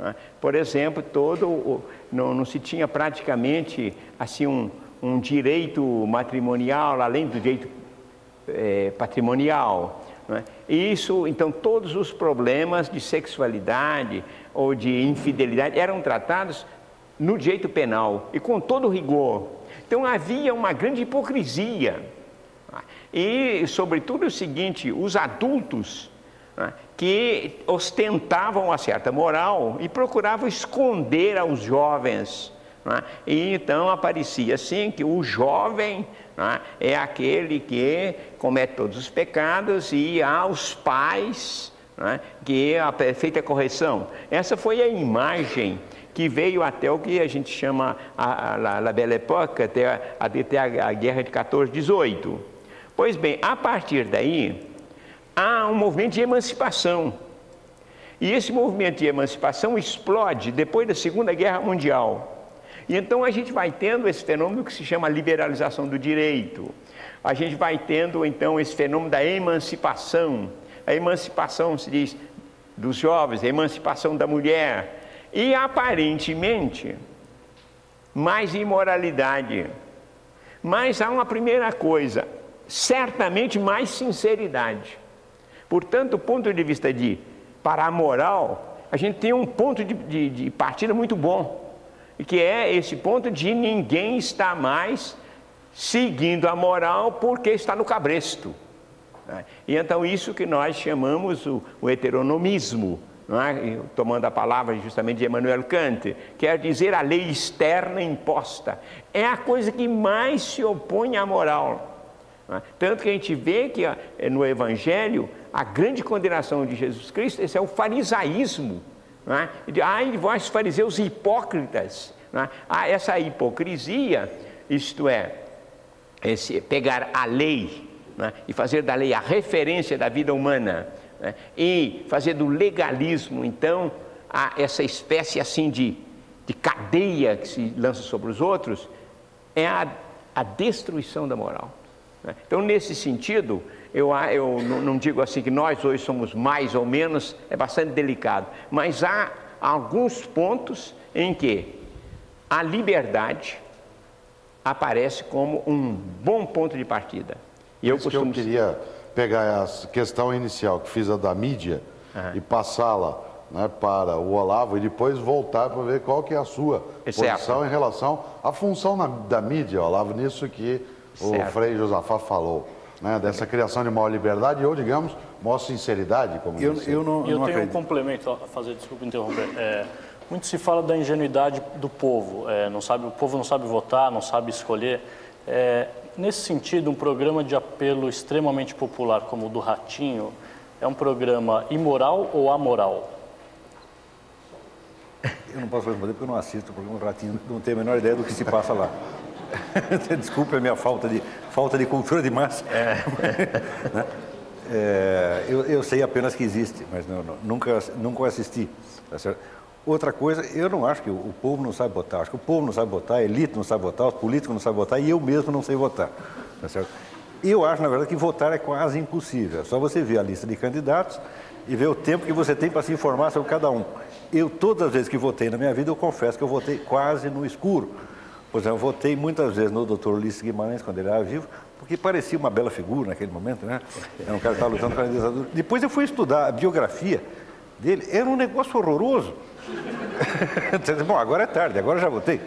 Né? Por exemplo, todo não, não se tinha praticamente assim um, um direito matrimonial além do direito é, patrimonial. É? Isso, então, todos os problemas de sexualidade ou de infidelidade eram tratados no direito penal e com todo rigor. Então havia uma grande hipocrisia. E, sobretudo, o seguinte: os adultos né, que ostentavam uma certa moral e procuravam esconder aos jovens. Né, e então aparecia assim que o jovem é? é aquele que comete todos os pecados e há os pais é? que é a perfeita correção. Essa foi a imagem que veio até o que a gente chama a, a, a Belle Époque, até, até a, a Guerra de 14, 18. Pois bem, a partir daí, há um movimento de emancipação. E esse movimento de emancipação explode depois da Segunda Guerra Mundial. E então a gente vai tendo esse fenômeno que se chama liberalização do direito. A gente vai tendo então esse fenômeno da emancipação. A emancipação se diz dos jovens, a emancipação da mulher. E aparentemente mais imoralidade. Mas há uma primeira coisa, certamente mais sinceridade. Portanto, do ponto de vista de para a moral, a gente tem um ponto de, de, de partida muito bom, que é esse ponto de ninguém está mais seguindo a moral porque está no cabresto. E então isso que nós chamamos o, o heteronomismo, é? tomando a palavra justamente de Emmanuel Kant, quer dizer a lei externa imposta. É a coisa que mais se opõe à moral. É? Tanto que a gente vê que no Evangelho a grande condenação de Jesus Cristo esse é o farisaísmo. É? Ai, vós fariseus hipócritas. É? Ah, essa hipocrisia, isto é, esse, pegar a lei é? e fazer da lei a referência da vida humana né? e fazer do legalismo, então, a, essa espécie assim de, de cadeia que se lança sobre os outros, é a, a destruição da moral. Né? Então, nesse sentido, eu, eu não, digo assim que nós hoje somos mais ou menos, é bastante delicado, mas há alguns pontos em que a liberdade aparece como um bom ponto de partida. E eu costumo... que eu queria pegar a questão inicial que fiz a da mídia uhum. e passá-la né, para o Olavo e depois voltar para ver qual que é a sua posição em relação à função na, da mídia, Olavo, nisso que certo. o Frei Josafá falou. Né, dessa criação de maior liberdade ou, digamos, maior sinceridade, como eu, eu não, eu não tenho acredito. um complemento a fazer, desculpa interromper. É, muito se fala da ingenuidade do povo. É, não sabe, o povo não sabe votar, não sabe escolher. É, Nesse sentido, um programa de apelo extremamente popular como o do Ratinho é um programa imoral ou amoral? Eu não posso responder porque eu não assisto o programa do Ratinho, não tenho a menor ideia do que se passa lá. Desculpe a minha falta de, falta de cultura de massa. É. Né? é, eu, eu, sei apenas que existe, mas não, não, nunca, nunca assisti. Tá? Outra coisa, eu não acho que o, o povo não sabe votar, acho que o povo não sabe votar, a elite não sabe votar, os políticos não sabem votar e eu mesmo não sei votar. Tá? Eu acho, na verdade, que votar é quase impossível. É só você ver a lista de candidatos e ver o tempo que você tem para se informar sobre cada um. Eu, todas as vezes que votei na minha vida, eu confesso que eu votei quase no escuro. Por exemplo, eu votei muitas vezes no Dr. Ulisses Guimarães, quando ele era vivo, porque parecia uma bela figura naquele momento, né? Era um cara que estava lutando para a ditadura. Depois eu fui estudar a biografia dele, era um negócio horroroso. Bom, agora é tarde, agora já votei.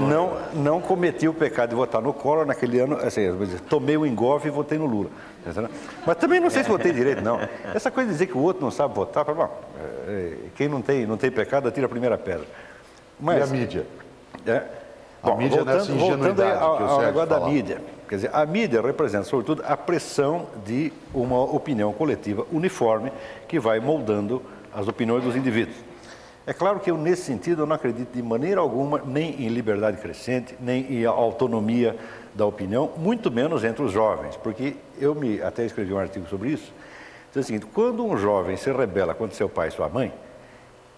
Não, não cometi o pecado de votar no Collor naquele ano, assim, tomei o engolfe e votei no Lula. Mas também não sei se votei direito, não. Essa coisa de dizer que o outro não sabe votar, bom, é, é, quem não tem, não tem pecado, atira a primeira pedra. Mas, e a mídia? É, bom, a mídia voltando, nessa voltando ao, ao negócio da mídia. Quer dizer, a mídia representa, sobretudo, a pressão de uma opinião coletiva uniforme que vai moldando as opiniões dos indivíduos. É claro que eu, nesse sentido, eu não acredito de maneira alguma nem em liberdade crescente, nem em autonomia da opinião, muito menos entre os jovens, porque eu me até escrevi um artigo sobre isso. Diz o seguinte: quando um jovem se rebela contra seu pai e sua mãe,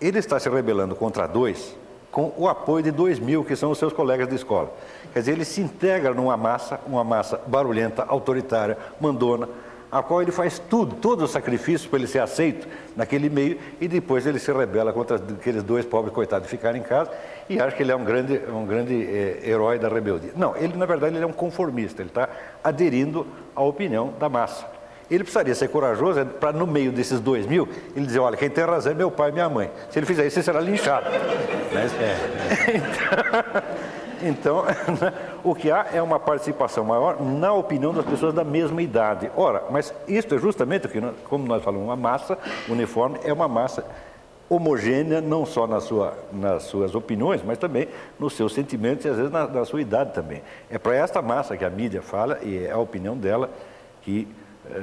ele está se rebelando contra dois com o apoio de dois mil, que são os seus colegas de escola. Quer dizer, ele se integra numa massa, uma massa barulhenta, autoritária, mandona, a qual ele faz tudo, todo o sacrifício para ele ser aceito naquele meio e depois ele se rebela contra aqueles dois pobres coitados de ficarem em casa e acha que ele é um grande, um grande é, herói da rebeldia. Não, ele na verdade ele é um conformista, ele está aderindo à opinião da massa. Ele precisaria ser corajoso para, no meio desses dois mil, ele dizer: olha, quem tem razão é meu pai e minha mãe. Se ele fizer isso, ele será linchado. Mas, é. então, então, o que há é uma participação maior na opinião das pessoas da mesma idade. Ora, mas isto é justamente o que, como nós falamos, uma massa uniforme é uma massa homogênea, não só na sua, nas suas opiniões, mas também nos seus sentimentos e às vezes na, na sua idade também. É para esta massa que a mídia fala e é a opinião dela que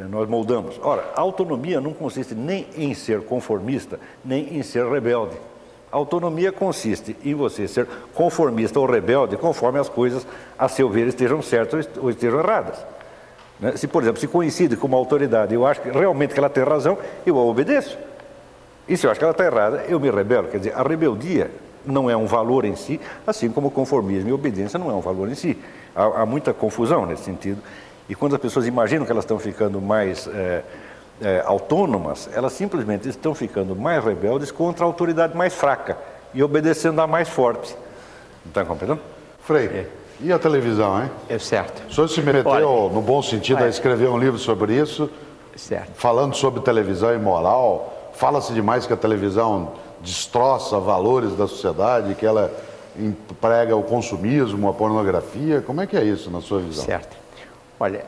nós moldamos. Ora, a autonomia não consiste nem em ser conformista, nem em ser rebelde. Autonomia consiste em você ser conformista ou rebelde conforme as coisas, a seu ver, estejam certas ou estejam erradas. Né? Se, por exemplo, se coincide com uma autoridade, eu acho que realmente que ela tem razão, eu a obedeço. E se eu acho que ela está errada, eu me rebelo. Quer dizer, a rebeldia não é um valor em si, assim como conformismo e obediência não é um valor em si. Há, há muita confusão nesse sentido. E quando as pessoas imaginam que elas estão ficando mais é, é, autônomas, elas simplesmente estão ficando mais rebeldes contra a autoridade mais fraca e obedecendo à mais forte. Está compreendendo? Frei, é. e a televisão, hein? É certo. O senhor se meteu, Olha, no bom sentido, olha. a escrever um livro sobre isso, certo. falando sobre televisão e moral. Fala-se demais que a televisão destroça valores da sociedade, que ela emprega o consumismo, a pornografia. Como é que é isso na sua visão? Certo. Olha,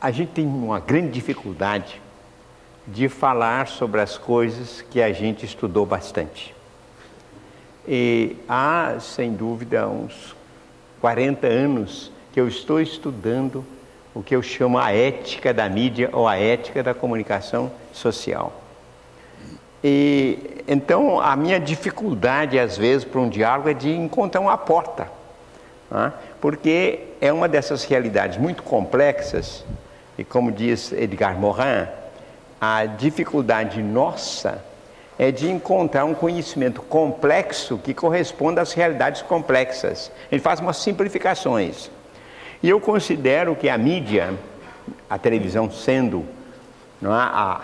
a gente tem uma grande dificuldade de falar sobre as coisas que a gente estudou bastante. E há, sem dúvida, uns 40 anos que eu estou estudando o que eu chamo a ética da mídia ou a ética da comunicação social. E então a minha dificuldade às vezes para um diálogo é de encontrar uma porta, né? porque é uma dessas realidades muito complexas e como diz Edgar Morin, a dificuldade nossa é de encontrar um conhecimento complexo que corresponda às realidades complexas. Ele faz umas simplificações. E eu considero que a mídia, a televisão sendo é, a,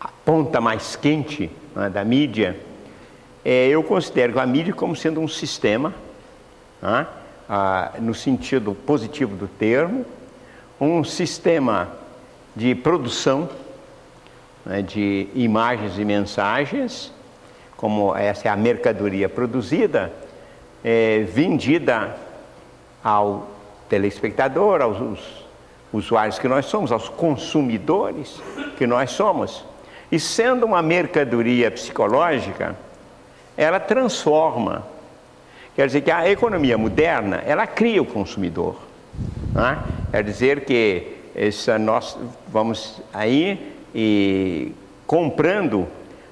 a ponta mais quente é, da mídia, é, eu considero a mídia como sendo um sistema, é, no sentido positivo do termo, um sistema de produção né, de imagens e mensagens, como essa é a mercadoria produzida, é, vendida ao telespectador, aos usuários que nós somos, aos consumidores que nós somos. E sendo uma mercadoria psicológica, ela transforma. Quer dizer que a economia moderna, ela cria o consumidor. Né? Quer dizer que essa nós vamos aí e comprando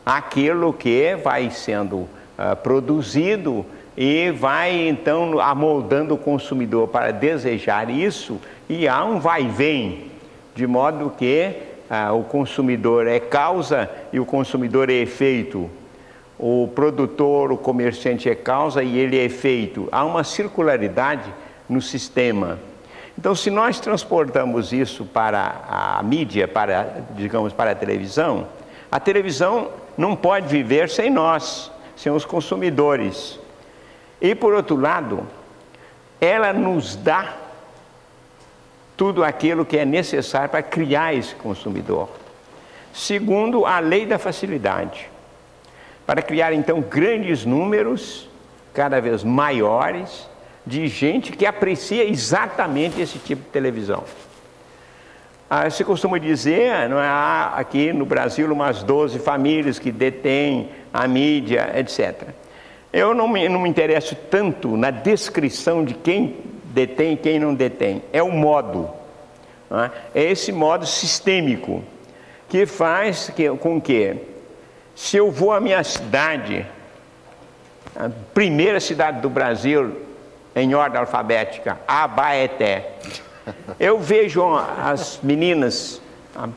aquilo que vai sendo uh, produzido e vai então amoldando o consumidor para desejar isso e há um vai e vem, de modo que uh, o consumidor é causa e o consumidor é efeito. O produtor, o comerciante é causa e ele é efeito. Há uma circularidade no sistema. Então, se nós transportamos isso para a mídia, para, digamos, para a televisão, a televisão não pode viver sem nós, sem os consumidores. E, por outro lado, ela nos dá tudo aquilo que é necessário para criar esse consumidor. Segundo a lei da facilidade, para criar então grandes números, cada vez maiores, de gente que aprecia exatamente esse tipo de televisão. Ah, se costuma dizer, não é, há aqui no Brasil umas 12 famílias que detêm a mídia, etc. Eu não me, não me interesso tanto na descrição de quem detém e quem não detém, é o modo. É? é esse modo sistêmico que faz que, com que, se eu vou à minha cidade, a primeira cidade do Brasil, em ordem alfabética, Abaeté. Eu vejo as meninas, a,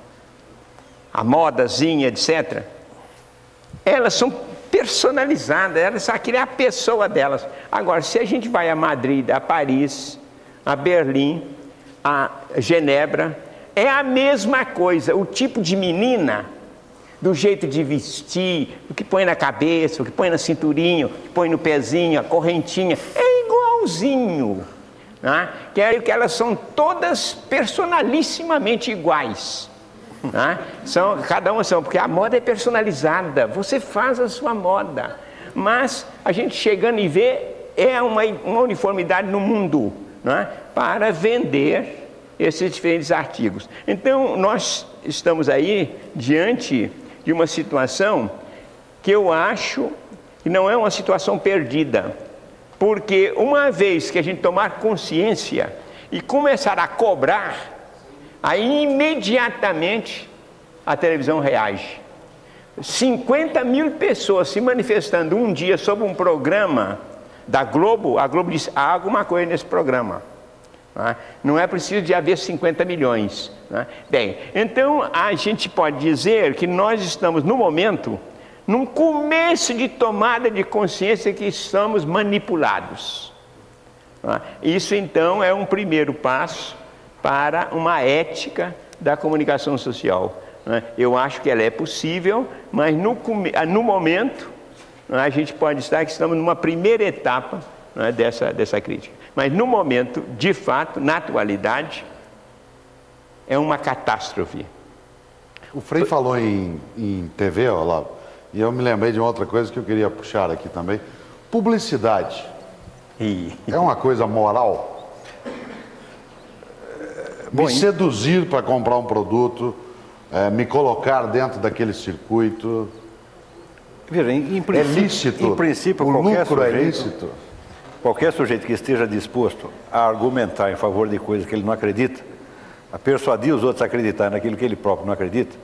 a modazinha, etc. Elas são personalizadas, elas aquilo é a pessoa delas. Agora, se a gente vai a Madrid, a Paris, a Berlim, a Genebra, é a mesma coisa. O tipo de menina, do jeito de vestir, o que põe na cabeça, o que põe na cinturinha, o que põe no pezinho, a correntinha, é igualzinho. Né? Que, é, que elas são todas personalissimamente iguais. Né? São, cada uma são, porque a moda é personalizada, você faz a sua moda. Mas a gente chegando e vê, é uma, uma uniformidade no mundo né? para vender esses diferentes artigos. Então, nós estamos aí diante de uma situação que eu acho que não é uma situação perdida. Porque uma vez que a gente tomar consciência e começar a cobrar, aí imediatamente a televisão reage. 50 mil pessoas se manifestando um dia sobre um programa da Globo, a Globo diz: há alguma coisa nesse programa. É? Não é preciso de haver 50 milhões. É? Bem, então a gente pode dizer que nós estamos no momento, num começo de tomada de consciência que estamos manipulados. É? Isso então é um primeiro passo para uma ética da comunicação social. Eu acho que ela é possível, mas no, no momento a gente pode estar que estamos numa primeira etapa dessa, dessa crítica. Mas no momento, de fato, na atualidade, é uma catástrofe. O Frei falou em, em TV, Olavo, e eu me lembrei de uma outra coisa que eu queria puxar aqui também. Publicidade. E... É uma coisa moral? Me seduzir para comprar um produto, é, me colocar dentro daquele circuito. Veja, em, em princípio, é lícito. Em princípio, o lucro é sujeito, é lícito. Qualquer sujeito que esteja disposto a argumentar em favor de coisas que ele não acredita, a persuadir os outros a acreditar naquilo que ele próprio não acredita,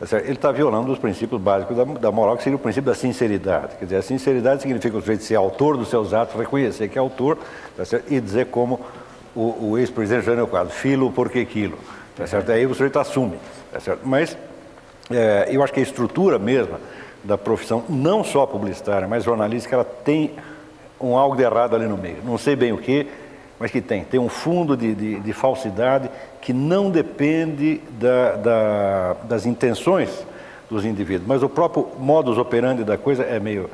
tá ele está violando os princípios básicos da, moral, que seria o princípio da sinceridade. Quer dizer, a sinceridade significa o sujeito ser autor dos seus atos, reconhecer que é autor tá e dizer como o, o ex-presidente Jânio Quadro, filo porque quilo. Tá certo? Aí o sujeito assume. Tá certo? Mas é, eu acho que a estrutura mesma da profissão, não só publicitária, mas jornalística, ela tem um algo de errado ali no meio. Não sei bem o que, mas que tem. Tem um fundo de, de, de falsidade que não depende da, da, das intenções dos indivíduos, mas o próprio modus operandi da coisa é meio,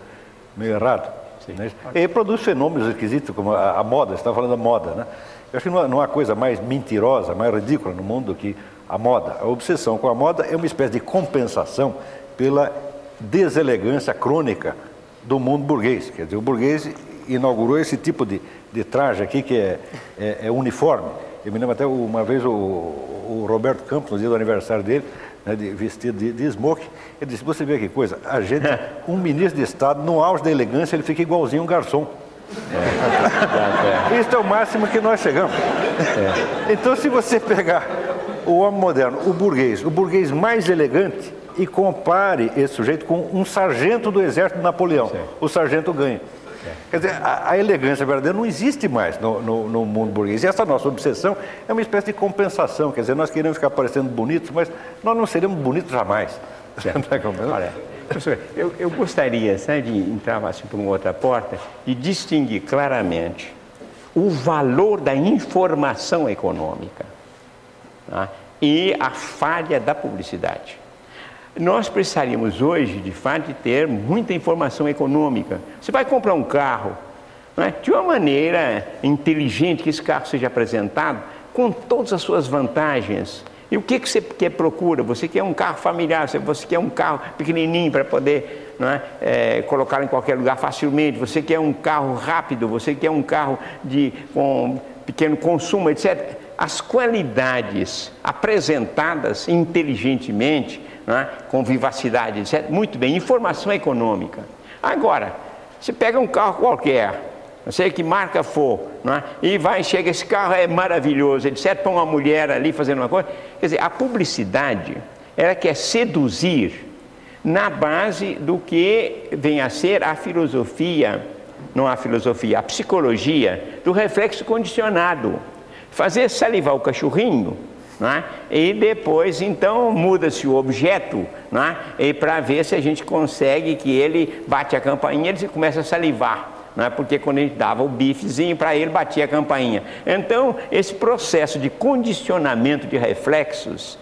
meio errado. Né? E produz fenômenos esquisitos, como a, a moda, você está falando da moda, né? Eu acho que não há, não há coisa mais mentirosa, mais ridícula no mundo do que a moda. A obsessão com a moda é uma espécie de compensação pela deselegância crônica do mundo burguês. Quer dizer, o burguês inaugurou esse tipo de, de traje aqui que é, é, é uniforme. Eu me lembro até uma vez o, o, Roberto Campos, no dia do aniversário dele, né, de, vestido de, de smoke, ele disse, você vê que coisa, a gente, um ministro de Estado, no auge da elegância, ele fica igualzinho um garçom. É. Isso é o máximo que nós chegamos. É. Então, se você pegar o homem moderno, o burguês, o burguês mais elegante, e compare esse sujeito com um sargento do exército de Napoleão, o sargento ganha. Quer dizer, a, a, elegância verdadeira não existe mais no, no, no, mundo burguês. E essa nossa obsessão é uma espécie de compensação. Quer dizer, nós queremos ficar parecendo bonitos, mas nós não seremos bonitos jamais. Olha, professor, eu, eu gostaria sabe, de entrar assim por uma outra porta e distinguir claramente o valor da informação econômica tá? e a falha da publicidade. Nós precisaríamos hoje, de fato, de ter muita informação econômica. Você vai comprar um carro, é? de uma maneira inteligente, que esse carro seja apresentado com todas as suas vantagens. E o que, que você quer procura? Você quer um carro familiar, você quer um carro pequenininho para poder é? É, colocar em qualquer lugar facilmente, você quer um carro rápido, você quer um carro de, com pequeno consumo, etc. As qualidades apresentadas inteligentemente né, com vivacidade, etc. Muito bem, informação econômica. Agora, você pega um carro qualquer, não sei que marca for, né, e vai, chega, esse carro é maravilhoso, etc. Põe uma mulher ali fazendo uma coisa. Quer dizer, a publicidade, ela quer seduzir na base do que vem a ser a filosofia, não a filosofia, a psicologia do reflexo condicionado. Fazer salivar o cachorrinho é? e depois então muda-se o objeto é? e para ver se a gente consegue que ele bate a campainha ele começa a salivar é? porque quando gente dava o bifezinho para ele batia a campainha então esse processo de condicionamento de reflexos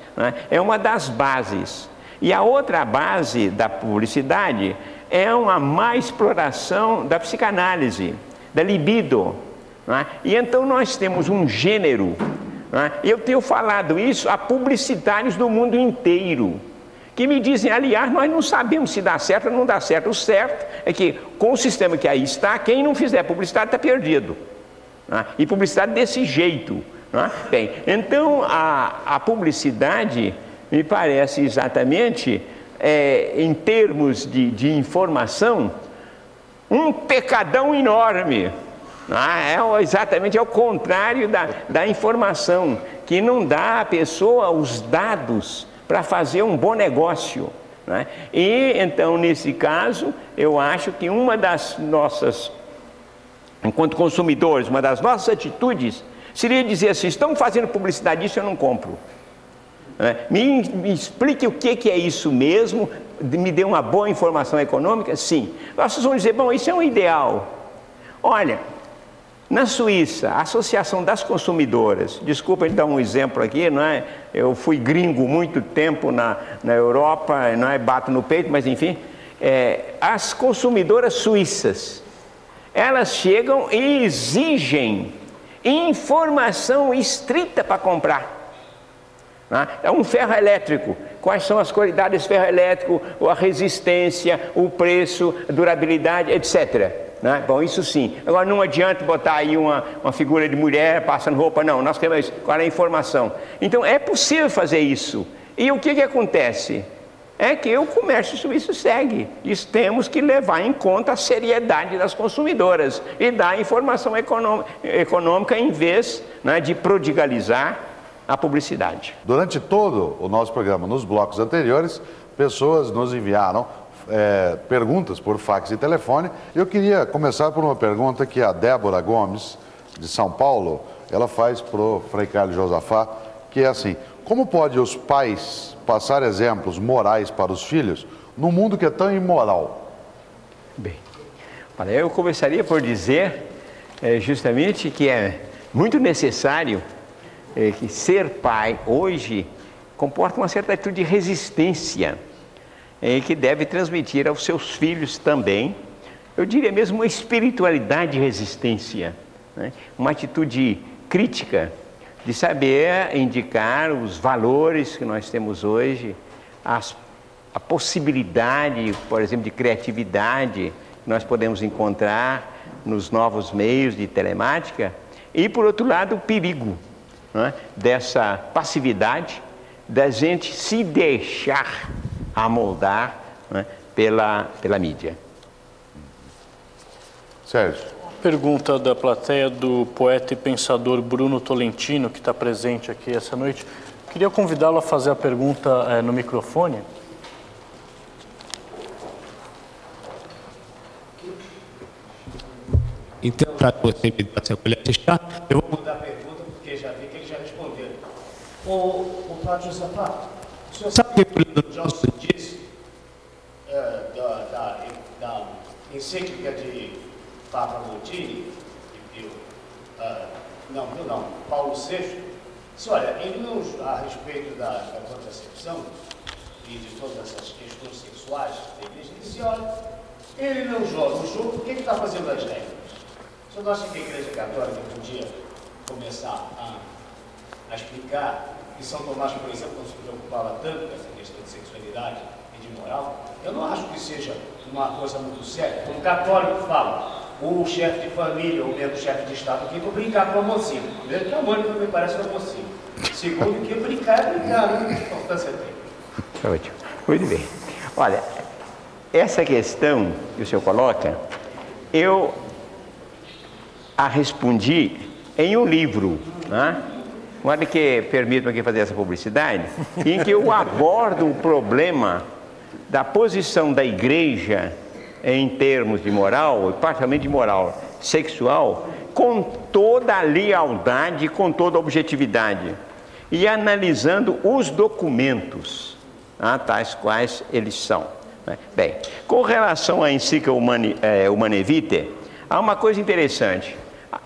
é? uma das bases e a outra base da publicidade é uma má exploração da psicanálise da libido e então nós temos um gênero é? Eu tenho falado isso a publicitários do mundo inteiro, que me dizem, aliás, nós não sabemos se dá certo ou não dá certo. O certo é que, com o sistema que aí está, quem não fizer publicidade está perdido. É? E publicidade desse jeito. É? Bem, então a, a publicidade me parece exatamente, é, em termos de, de informação, um pecadão enorme. Ah, é exatamente ao contrário da, da informação, que não dá à pessoa os dados para fazer um bom negócio. Né? E então, nesse caso, eu acho que uma das nossas, enquanto consumidores, uma das nossas atitudes Seria dizer assim: estão fazendo publicidade disso, eu não compro. É, me, me, explique o que, que é isso mesmo, me dê uma boa informação econômica? Sim. Vocês vão dizer: bom, isso é um ideal. Olha, na Suíça, a Associação das Consumidoras, desculpa dar um exemplo aqui, não é? Eu fui gringo muito tempo na, na Europa, não é? Bato no peito, mas enfim. É, as consumidoras suíças, elas chegam e exigem informação estrita para comprar. Né? É um ferro elétrico. Quais são as qualidades desse ferro elétrico, a resistência, o preço, a durabilidade, etc. Né? Bom, isso sim. Agora não adianta botar aí uma, uma figura de mulher passando roupa, não. Nós queremos qual é a informação. Então é possível fazer isso. E o que, que acontece? É que o comércio suíço segue. E temos que levar em conta a seriedade das consumidoras e dar informação econômica em vez né, de prodigalizar a publicidade. Durante todo o nosso programa, nos blocos anteriores, pessoas nos enviaram é, perguntas por fax e telefone. Eu queria começar por uma pergunta que a Débora Gomes, de São Paulo, ela faz para o Frei Carlos Josafá, que é assim, como pode os pais passar exemplos morais para os filhos num mundo que é tão imoral? Bem, eu começaria por dizer é, justamente que é muito necessário é, que ser pai hoje comporta uma certa atitude de resistência e que deve transmitir aos seus filhos também, eu diria mesmo uma espiritualidade de resistência, né? uma atitude crítica de saber indicar os valores que nós temos hoje, as, a possibilidade, por exemplo, de criatividade que nós podemos encontrar nos novos meios de telemática, e por outro lado, o perigo né? dessa passividade, da gente se deixar a moldar né, pela, pela mídia. Sérgio. Pergunta da plateia do poeta e pensador Bruno Tolentino, que está presente aqui essa noite. Queria convidá-lo a fazer a pergunta é, no microfone. Então, para você me dar essa colher de chá, eu vou mudar a pergunta, porque já vi que ele já respondeu. O, o Flávio Sapato, o senhor sabe que o Johnson disse uh, da, da, da, encíclica de Papa Montini, uh, não, Pio não, Paulo VI, disse, olha, ele não, a respeito da, da contracepção e de todas essas questões sexuais da igreja, ele disse, olha, ele não joga o jogo, por que ele está fazendo as regras? O senhor acha que a igreja católica podia começar a, a explicar que São Tomás, por exemplo, não se preocupava tanto com essa questão de sexualidade e de moral, eu não acho que seja uma coisa muito séria. Como católico fala, o chefe de família, ou mesmo chefe de Estado, tem que brincar com a mocinha. Primeiro que a Mônica me parece uma mocinha. Segundo que brincar é brincar, né? Que importância tem? Ótimo. Muito bem. Olha, essa questão que o senhor coloca, eu a respondi em um livro, né? Olha que permita aqui fazer essa publicidade, em que eu abordo o problema da posição da igreja em termos de moral, particularmente de moral sexual, com toda a lealdade, com toda a objetividade, e analisando os documentos, ah, tais quais eles são. Né? Bem, com relação à encíclica Humane, é, Vitae, há uma coisa interessante.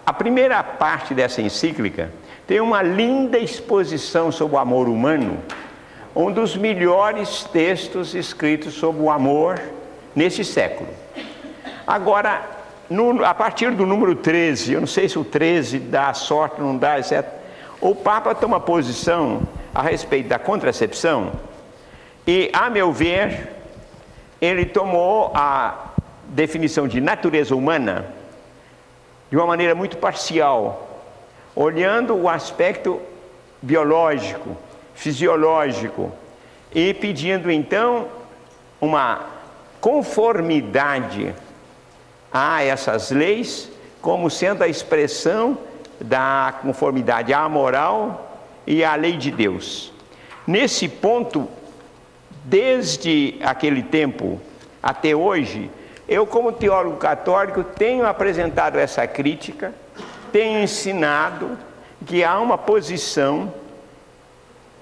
A primeira parte dessa encíclica tem uma linda exposição sobre o amor humano, um dos melhores textos escritos sobre o amor nesse século. Agora, no, a partir do número 13, eu não sei se o 13 dá sorte, não dá, etc. O Papa toma posição a respeito da contracepção e, a meu ver, ele tomou a definição de natureza humana de uma maneira muito parcial, olhando o aspecto biológico, fisiológico e pedindo então uma conformidade a essas leis como sendo a expressão da conformidade à moral e à lei de Deus. Nesse ponto, desde aquele tempo até hoje, eu, como teólogo católico, tenho apresentado essa crítica tenho ensinado que há uma posição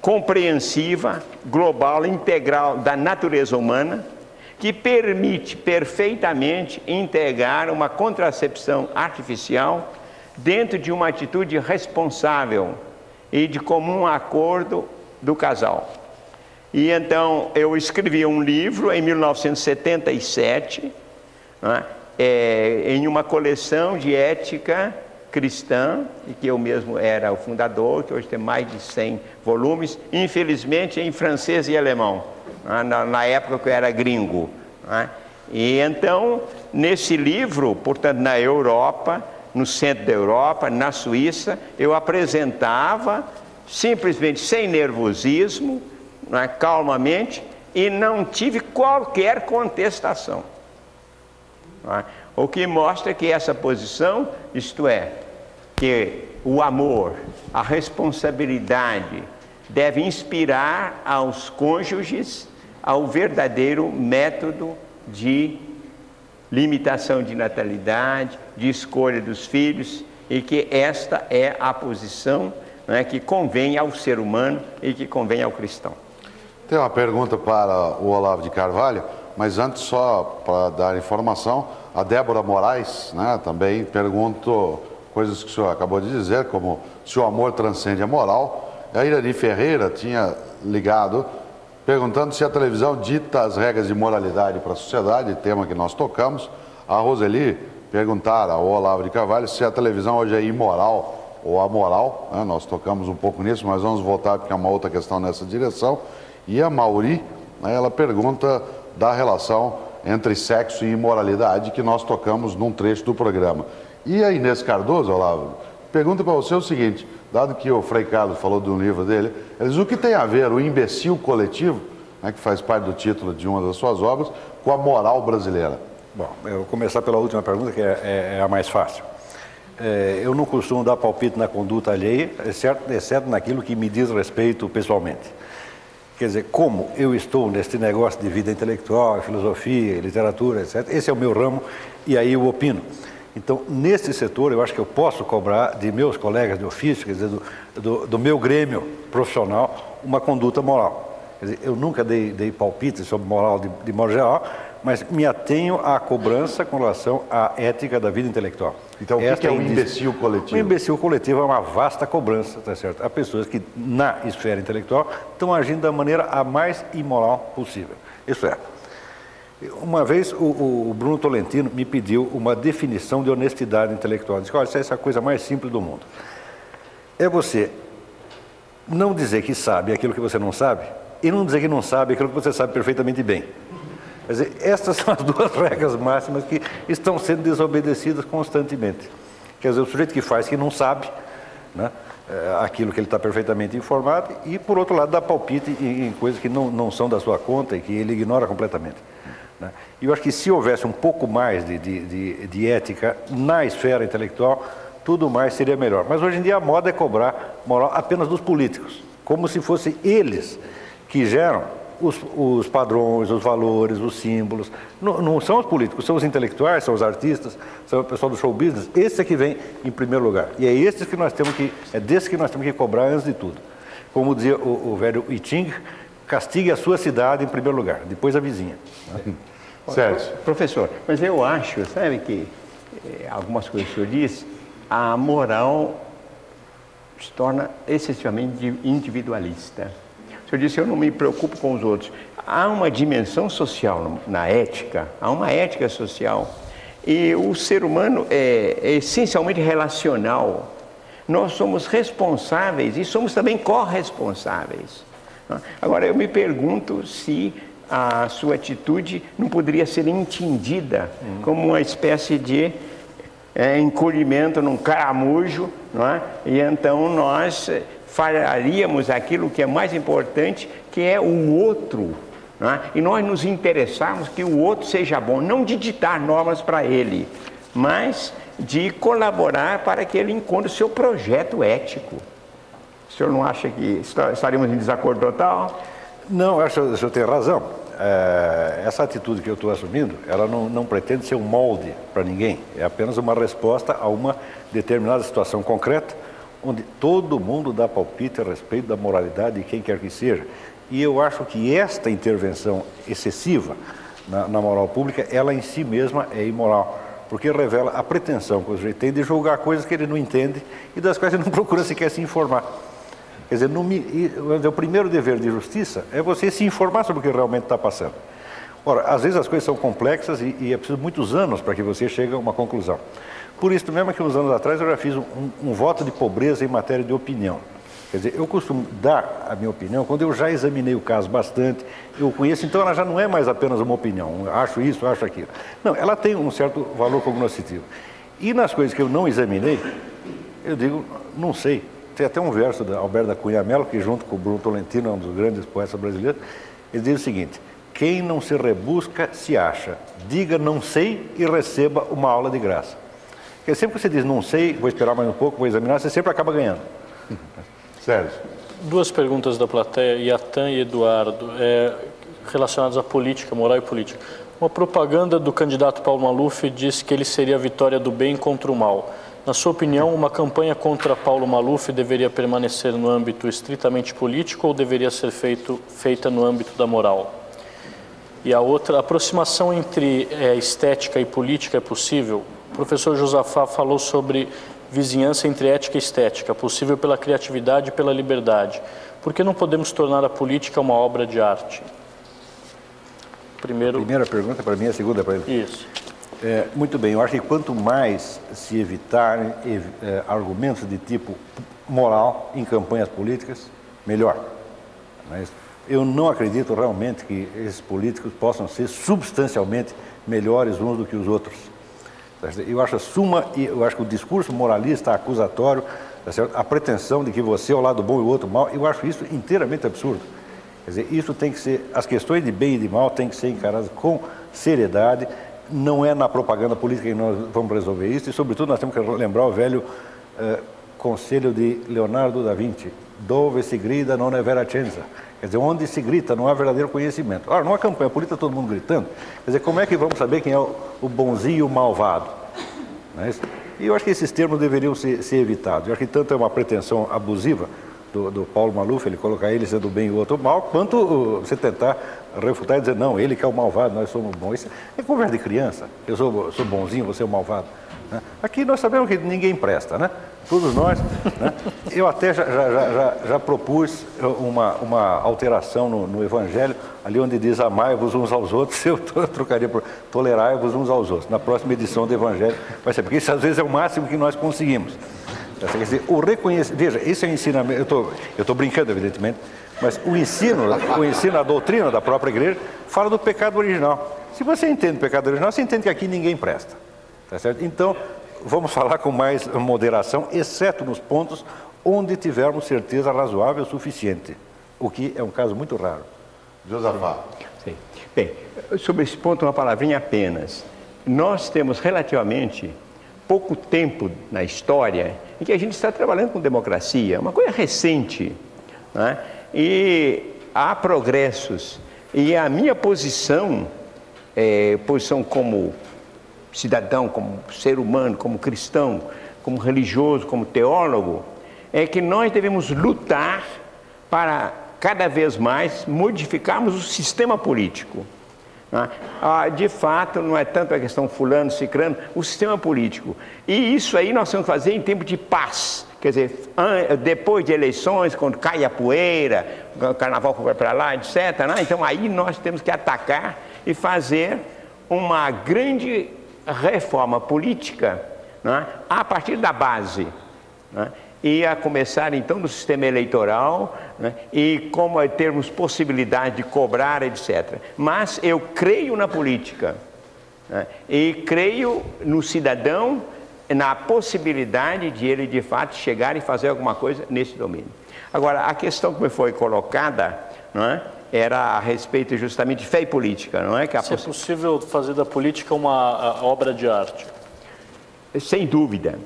compreensiva, global, integral da natureza humana, que permite perfeitamente integrar uma contracepção artificial dentro de uma atitude responsável e de comum acordo do casal. E então eu escrevi um livro em 1977, né, é, em uma coleção de ética cristã, e que eu mesmo era o fundador, que hoje tem mais de 100 volumes, infelizmente em francês e alemão, né, na, época que eu era gringo. Né? E então, nesse livro, portanto, na Europa, no centro da Europa, na Suíça, eu apresentava, simplesmente sem nervosismo, né, calmamente, e não tive qualquer contestação. O que mostra que essa posição, isto é, que o amor, a responsabilidade deve inspirar aos cônjuges ao verdadeiro método de limitação de natalidade, de escolha dos filhos, e que esta é a posição né, que convém ao ser humano e que convém ao cristão. Tem uma pergunta para o Olavo de Carvalho, mas antes, só para dar informação, a Débora Moraes né, também perguntou coisas que o senhor acabou de dizer, como se o amor transcende a moral. A Irani Ferreira tinha ligado perguntando se a televisão dita as regras de moralidade para a sociedade, tema que nós tocamos. A Roseli perguntara ao Olavo de Carvalho se a televisão hoje é imoral ou amoral. Né? Nós tocamos um pouco nisso, mas vamos voltar porque é uma outra questão nessa direção. E a Mauri, né, ela pergunta da relação entre sexo e imoralidade que nós tocamos num trecho do programa. E a Inês Cardoso, Olavo, pergunta para você o seguinte: dado que o Frei Carlos falou de um livro dele, diz, o que tem a ver o imbecil coletivo, né, que faz parte do título de uma das suas obras, com a moral brasileira? Bom, eu vou começar pela última pergunta, que é, é, é a mais fácil. É, eu não costumo dar palpite na conduta alheia, exceto, exceto naquilo que me diz respeito pessoalmente. Quer dizer, como eu estou neste negócio de vida intelectual, filosofia, literatura, etc., esse é o meu ramo e aí eu opino. Então, nesse setor, eu acho que eu posso cobrar de meus colegas de ofício, quer dizer, do, do, do meu grêmio profissional, uma conduta moral. Quer dizer, eu nunca dei, dei palpite sobre moral de, de modo geral, mas me atenho à cobrança com relação à ética da vida intelectual. Então, o que, que é um imbecil coletivo? O imbecil coletivo é uma vasta cobrança, tá certo? Há pessoas que, na esfera intelectual, estão agindo da maneira a mais imoral possível. Isso é, uma vez o, o, Bruno Tolentino me pediu uma definição de honestidade intelectual. Disse: olha, essa é a coisa mais simples do mundo. É você não dizer que sabe aquilo que você não sabe e não dizer que não sabe aquilo que você sabe perfeitamente bem. Quer dizer, estas são as duas regras máximas que estão sendo desobedecidas constantemente. Quer dizer, o sujeito que faz que não sabe né, é, aquilo que ele está perfeitamente informado e, por outro lado, dá palpite em, em coisas que não, não são da sua conta e que ele ignora completamente. Né? Eu acho que se houvesse um pouco mais de, de, de, de, ética na esfera intelectual, tudo mais seria melhor. Mas hoje em dia a moda é cobrar moral apenas dos políticos, como se fossem eles que geram os, os padrões, os valores, os símbolos. Não, não, são os políticos, são os intelectuais, são os artistas, são o pessoal do show business. Esse é que vem em primeiro lugar. E é esse que nós temos que, é desse que nós temos que cobrar antes de tudo. Como dizia o, o velho Iting, castigue a sua cidade em primeiro lugar, depois a vizinha. Certo. Professor, mas eu acho, sabe que eh, algumas coisas que o senhor disse, a moral se torna excessivamente individualista. O senhor disse, eu não me preocupo com os outros. Há uma dimensão social na ética, há uma ética social. E o ser humano é, é essencialmente relacional. Nós somos responsáveis e somos também corresponsáveis. Agora, eu me pergunto se a sua atitude não poderia ser entendida uhum. como uma espécie de é, encolhimento num caramujo, não é? e então nós falharíamos aquilo que é mais importante, que é o outro. É? E nós nos interessarmos que o outro seja bom, não de ditar normas para ele, mas de colaborar para que ele encontre o seu projeto ético. O senhor não acha que estaríamos em desacordo total? Não, acho que o senhor tem razão. É, essa atitude que eu estou assumindo, ela não, não pretende ser um molde para ninguém. É apenas uma resposta a uma determinada situação concreta, onde todo mundo dá palpite a respeito da moralidade de quem quer que seja. E eu acho que esta intervenção excessiva na, na moral pública, ela em si mesma é imoral, porque revela a pretensão que o sujeito tem de julgar coisas que ele não entende e das quais ele não procura sequer se informar. Quer dizer, no, o primeiro dever de justiça é você se informar sobre o que realmente está passando. Ora, às vezes as coisas são complexas e, e é preciso muitos anos para que você chegue a uma conclusão. Por isso mesmo que uns anos atrás eu já fiz um, um, voto de pobreza em matéria de opinião. Quer dizer, eu costumo dar a minha opinião quando eu já examinei o caso bastante, eu conheço, então ela já não é mais apenas uma opinião, acho isso, acho aquilo. Não, ela tem um certo valor cognoscitivo. E nas coisas que eu não examinei, eu digo, não sei. Tem até um verso da Alberto da Cunha Mello, que junto com o Bruno Tolentino, é um dos grandes poetas brasileiros, ele diz o seguinte, quem não se rebusca, se acha. Diga não sei e receba uma aula de graça. Porque sempre que você diz não sei, vou esperar mais um pouco, vou examinar, você sempre acaba ganhando. Sérgio. Duas perguntas da plateia, Iatan e Eduardo, é, relacionadas à política, moral e política. Uma propaganda do candidato Paulo Maluf diz que ele seria a vitória do bem contra o mal. Na sua opinião, uma campanha contra Paulo Maluf deveria permanecer no âmbito estritamente político ou deveria ser feito, feita no âmbito da moral? E a outra, a aproximação entre é, estética e política é possível? O professor Josafá falou sobre vizinhança entre ética e estética, possível pela criatividade e pela liberdade. Por que não podemos tornar a política uma obra de arte? Primeiro... Primeira pergunta para mim, a segunda para ele. Isso. É, muito bem, eu acho que quanto mais se evitar é, argumentos de tipo moral em campanhas políticas, melhor. Mas eu não acredito realmente que esses políticos possam ser substancialmente melhores uns do que os outros. Tá eu acho a suma, eu acho que o discurso moralista, acusatório, tá a pretensão de que você é o lado bom e o outro mal, eu acho isso inteiramente absurdo. Quer dizer, isso tem que ser, as questões de bem e de mal têm que ser encaradas com seriedade. Não é na propaganda política que nós vamos resolver isso, e sobretudo nós temos que lembrar o velho uh, conselho de Leonardo da Vinci: dove se grida non è vera cenza. Quer dizer, onde se grita não há verdadeiro conhecimento. Ora, numa campanha política todo mundo gritando, quer dizer, como é que vamos saber quem é o, o bonzinho e o malvado? É e eu acho que esses termos deveriam ser, ser, evitados. Eu acho que tanto é uma pretensão abusiva do, do Paulo Maluf, ele colocar ele sendo bem e o outro mal, quanto uh, você tentar refutar e dizer, não, ele que é o malvado, nós somos bons. Isso é conversa de criança. Eu sou, sou bonzinho, você é o malvado. Né? Aqui nós sabemos que ninguém presta, né? Todos nós. Né? Eu até já, já, já, já, propus uma, uma alteração no, no Evangelho, ali onde diz amai-vos uns aos outros, eu trocaria por tolerai-vos uns aos outros. Na próxima edição do Evangelho vai ser, porque isso às vezes é o máximo que nós conseguimos. Quer dizer, o reconhecimento, veja, esse é o ensinamento, eu estou brincando evidentemente, mas o ensino, o ensino, a doutrina da própria igreja fala do pecado original. Se você entende o pecado original, você entende que aqui ninguém presta. Tá certo? Então, vamos falar com mais moderação, exceto nos pontos onde tivermos certeza razoável o suficiente, o que é um caso muito raro. Josafá. Sim. Bem, sobre esse ponto, uma palavrinha apenas. Nós temos relativamente pouco tempo na história em que a gente está trabalhando com democracia, uma coisa recente. Né? E há progressos. E a minha posição, é, posição como cidadão, como ser humano, como cristão, como religioso, como teólogo, é que nós devemos lutar para cada vez mais modificarmos o sistema político. Né? Ah, de fato, não é tanto a questão fulano, cicrano, o sistema político. E isso aí nós temos que fazer em tempo de paz. Quer dizer, depois de eleições, quando cai a poeira, o carnaval vai para lá, etc. Né? Então aí nós temos que atacar e fazer uma grande reforma política né, a partir da base. Né, e a começar então no sistema eleitoral né, e como é termos possibilidade de cobrar, etc. Mas eu creio na política né, e creio no cidadão, na possibilidade de ele de fato chegar e fazer alguma coisa nesse domínio. Agora, a questão que me foi colocada não é, era a respeito justamente de fé e política, não é? Que Se é possível fazer da política uma obra de arte? Sem dúvida.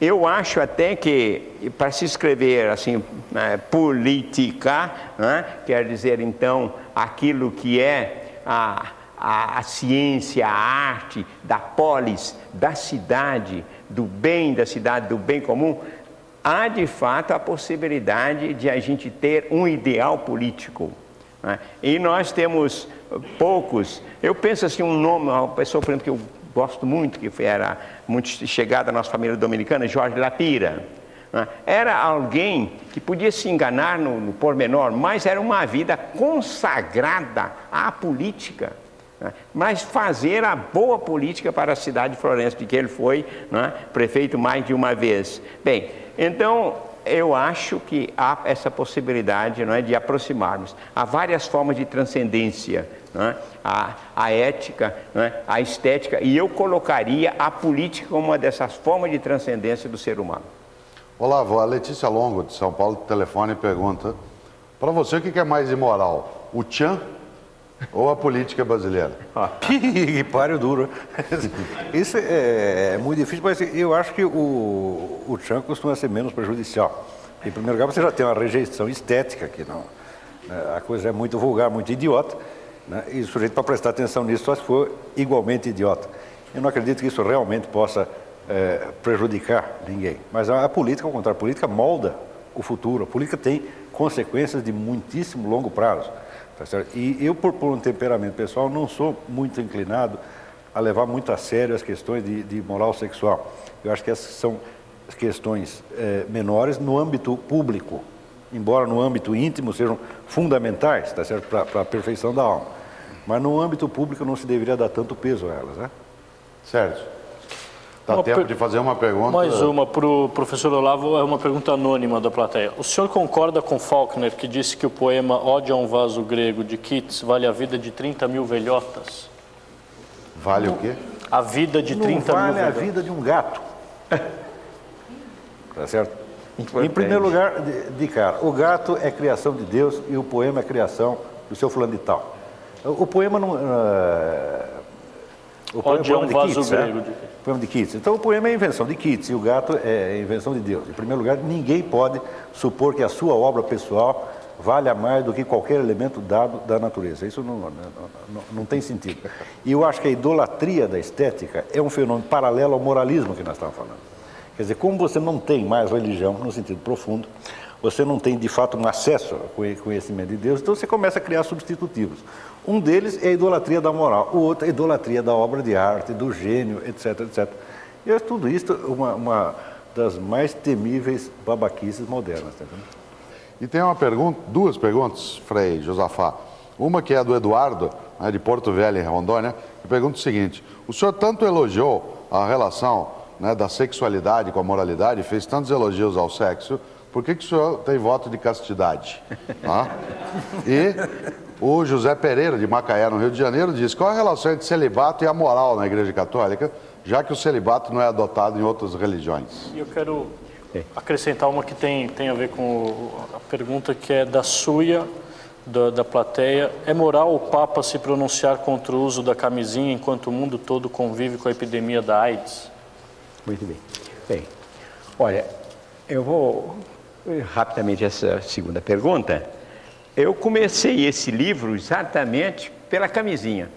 Eu acho até que para se escrever assim né, política, né, quer dizer então aquilo que é a, a, a, ciência, a arte da polis, da cidade, do bem da cidade, do bem comum, há de fato a possibilidade de a gente ter um ideal político. Né? E nós temos poucos. Eu penso assim, um nome, uma pessoa, por exemplo, que eu gosto muito, que era muito chegada à nossa família dominicana, Jorge Lapira. Né? Era alguém que podia se enganar no, no pormenor, mas era uma vida consagrada à política. Né? Mas fazer a boa política para a cidade de Florença, de que ele foi né, prefeito mais de uma vez. Bem, então eu acho que há essa possibilidade não é, de aproximarmos. Há várias formas de transcendência, não é? a, a ética, não é? a estética, e eu colocaria a política como uma dessas formas de transcendência do ser humano. Olá, a Letícia Longo, de São Paulo, telefone pergunta: para você o que é mais imoral? O tchan ou a política brasileira? que páreo duro. Isso é, é, muito difícil, mas eu acho que o, o tchan costuma ser menos prejudicial. Em primeiro lugar, você já tem uma rejeição estética aqui, não. Né? A coisa é muito vulgar, muito idiota, né? e o sujeito para prestar atenção nisso só se for igualmente idiota. Eu não acredito que isso realmente possa é, prejudicar ninguém. Mas a, a, política, ao contrário, a política molda o futuro. A política tem consequências de muitíssimo longo prazo. Tá e eu, por, por, um temperamento pessoal, não sou muito inclinado a levar muito a sério as questões de, de moral sexual. Eu acho que essas são questões é, menores no âmbito público, embora no âmbito íntimo sejam fundamentais, tá certo, para a perfeição da alma. Mas no âmbito público não se deveria dar tanto peso a elas, né? Certo. Dá tempo per... de fazer uma pergunta? Mais uma para o professor Olavo, é uma pergunta anônima da plateia. O senhor concorda com Faulkner, que disse que o poema Ode a um vaso grego de Keats vale a vida de 30 mil velhotas? Vale o quê? A vida de 30 Não vale mil velhotas. a vida de um gato. tá certo? Importante. Em primeiro lugar, de, de, cara, o gato é criação de Deus e o poema é criação do seu fulano de tal. O, o poema não... Uh, o poema, Ode a um vaso Keats, grego né? de poema de Keats. Então o poema é invenção de Keats e o gato é invenção de Deus. Em primeiro lugar, ninguém pode supor que a sua obra pessoal vale mais do que qualquer elemento dado da natureza. Isso não, não, não, não, tem sentido. E eu acho que a idolatria da estética é um fenômeno paralelo ao moralismo que nós estamos falando. Quer dizer, como você não tem mais religião no sentido profundo, você não tem de fato um acesso ao conhecimento de Deus, então você começa a criar substitutivos. Um deles é a idolatria da moral, o outro é a idolatria da obra de arte, do gênio, etc, etc. E é tudo isso uma, uma das mais temíveis babaquices modernas. Tá e tem uma pergunta, duas perguntas, Frei Josafá. Uma que é do Eduardo, né, de Porto Velho, em Rondônia, que pergunta o seguinte: o senhor tanto elogiou a relação né, da sexualidade com a moralidade, fez tantos elogios ao sexo, por que, que o senhor tem voto de castidade? Ah? E o José Pereira, de Macaé, no Rio de Janeiro, diz: qual a relação entre celibato e a moral na Igreja Católica, já que o celibato não é adotado em outras religiões? Eu quero acrescentar uma que tem, tem a ver com a pergunta que é da Suia, da, da plateia. É moral o Papa se pronunciar contra o uso da camisinha enquanto o mundo todo convive com a epidemia da AIDS? Muito bem. Bem, olha, eu vou rapidamente essa segunda pergunta. Eu comecei esse livro exatamente pela camisinha.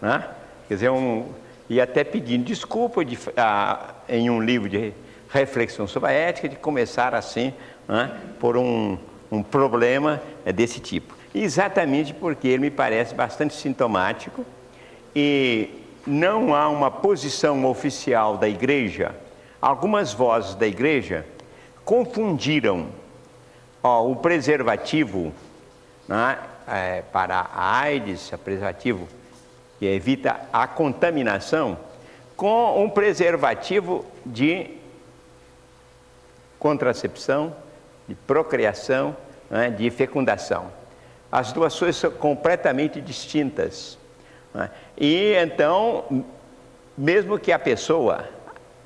Né? Quer dizer, um, e até pedindo desculpa de, ah, em um livro de reflexão sobre a ética, de começar assim, né, por um, um problema desse tipo. Exatamente porque ele me parece bastante sintomático e não há uma posição oficial da igreja. Algumas vozes da igreja confundiram ó, o preservativo né, é, para a AIDS, o preservativo que evita a contaminação, com um preservativo de contracepção, de procriação, né, de fecundação. As duas coisas são completamente distintas. Né? E então, mesmo que a pessoa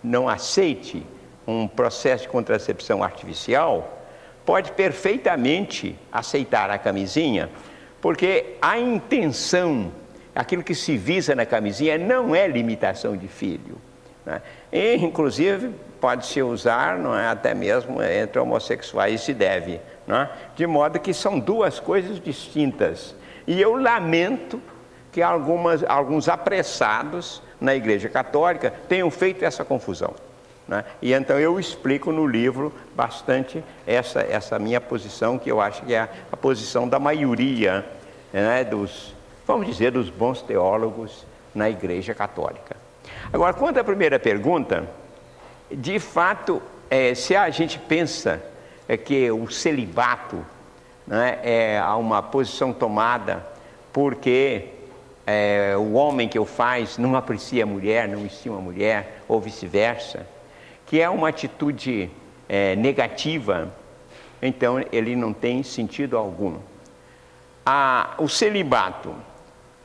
não aceite um processo de contracepção artificial, pode perfeitamente aceitar a camisinha, porque a intenção, aquilo que se visa na camisinha, não é limitação de filho. Né? E, inclusive, pode-se usar não é, até mesmo entre homossexuais, se deve. É? De modo que são duas coisas distintas. E eu lamento que algumas, alguns apressados na Igreja Católica tenham feito essa confusão. Né? E então eu explico no livro bastante essa, essa minha posição, que eu acho que é a posição da maioria né, dos, vamos dizer, dos bons teólogos na Igreja Católica. Agora, quanto à primeira pergunta, de fato, é, se a gente pensa é, que o celibato né, é uma posição tomada porque é, o homem que o faz não aprecia a mulher, não estima a mulher, ou vice-versa, que é uma atitude é, negativa, então ele não tem sentido algum. A, o celibato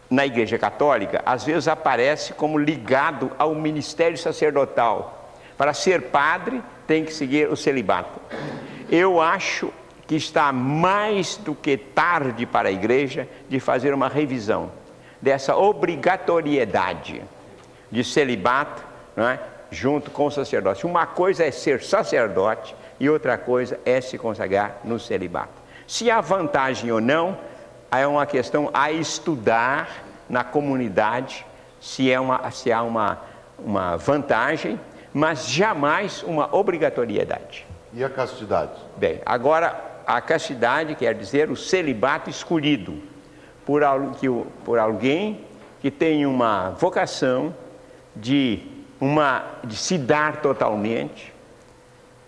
na Igreja Católica às vezes aparece como ligado ao ministério sacerdotal. Para ser padre, tem que seguir o celibato. Eu acho que está mais do que tarde para a igreja de fazer uma revisão dessa obrigatoriedade de celibato é? junto com o sacerdote. Uma coisa é ser sacerdote e outra coisa é se consagrar no celibato. Se há vantagem ou não, é uma questão a estudar na comunidade, se, é uma, se há uma, uma vantagem, mas jamais uma obrigatoriedade. E a castidade? Bem, agora a castidade quer dizer o celibato escolhido por, por alguém que tem uma vocação de, uma, de se dar totalmente.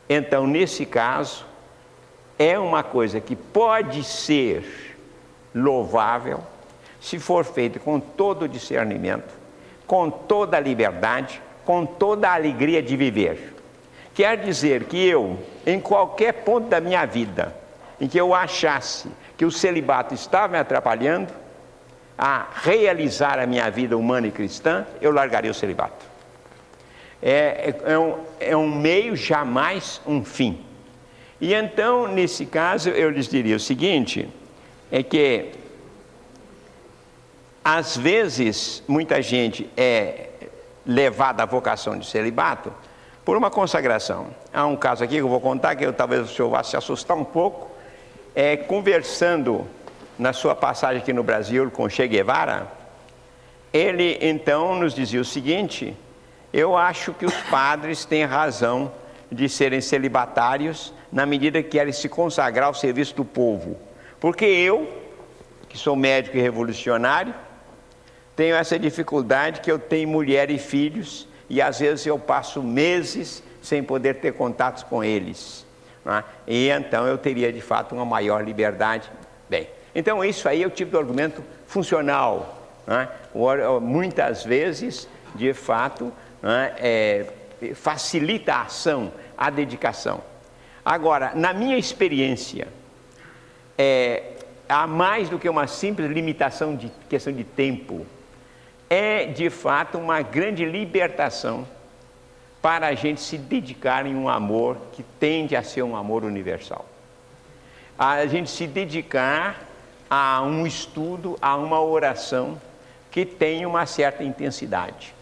Então, nesse caso, é uma coisa que pode ser louvável se for feito com todo o discernimento, com toda a liberdade, com toda a alegria de viver. Quer dizer que eu, em qualquer ponto da minha vida, em que eu achasse que o celibato estava me atrapalhando a realizar a minha vida humana e cristã, eu largaria o celibato. É, é, um, é um meio, jamais um fim. E então, nesse caso, eu lhes diria o seguinte: é que às vezes muita gente é levada à vocação de celibato por uma consagração. Há um caso aqui que eu vou contar que eu, talvez o senhor vá se assustar um pouco, é, conversando na sua passagem aqui no Brasil com Che Guevara, ele então nos dizia o seguinte: eu acho que os padres têm razão de serem celibatários na medida que querem se consagrar ao serviço do povo. Porque eu, que sou médico e revolucionário, tenho essa dificuldade que eu tenho mulher e filhos e às vezes eu passo meses sem poder ter contatos com eles. É? E então eu teria de fato uma maior liberdade. Bem, então isso aí é o tipo de argumento funcional. É? Muitas vezes, de fato, é? É, facilita a ação, a dedicação. Agora, na minha experiência, é, há mais do que uma simples limitação de questão de tempo. É de fato uma grande libertação para a gente se dedicar em um amor que tende a ser um amor universal. A gente se dedicar a um estudo, a uma oração que tem uma certa intensidade.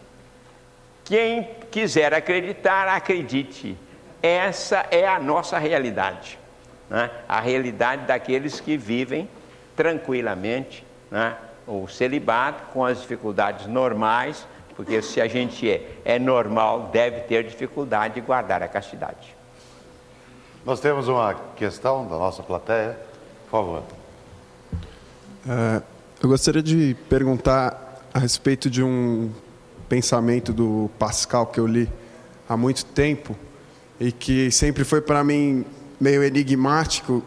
Quem quiser acreditar, acredite. Essa é a nossa realidade. Né? A realidade daqueles que vivem tranquilamente né? o celibato com as dificuldades normais porque se a gente é, é normal, deve ter dificuldade de guardar a castidade. Nós temos uma questão da nossa plateia, por favor. É, eu gostaria de perguntar a respeito de um pensamento do Pascal que eu li há muito tempo e que sempre foi para mim meio enigmático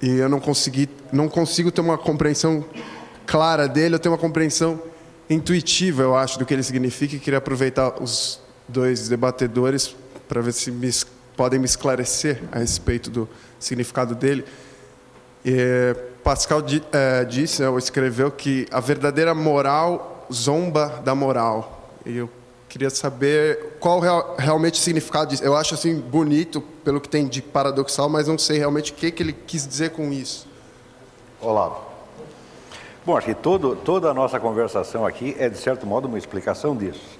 e eu não consegui não consigo ter uma compreensão clara dele, eu tenho uma compreensão intuitiva, eu acho, do que ele significa e queria aproveitar os dois debatedores para ver se me, podem me esclarecer a respeito do significado dele. E, Pascal di, é, disse, ou escreveu, que a verdadeira moral zomba da moral. E eu queria saber qual real, realmente o significado disso. Eu acho assim bonito, pelo que tem de paradoxal, mas não sei realmente o que, que ele quis dizer com isso. Olá. Bom, acho que todo, toda a nossa conversação aqui é, de certo modo, uma explicação disso.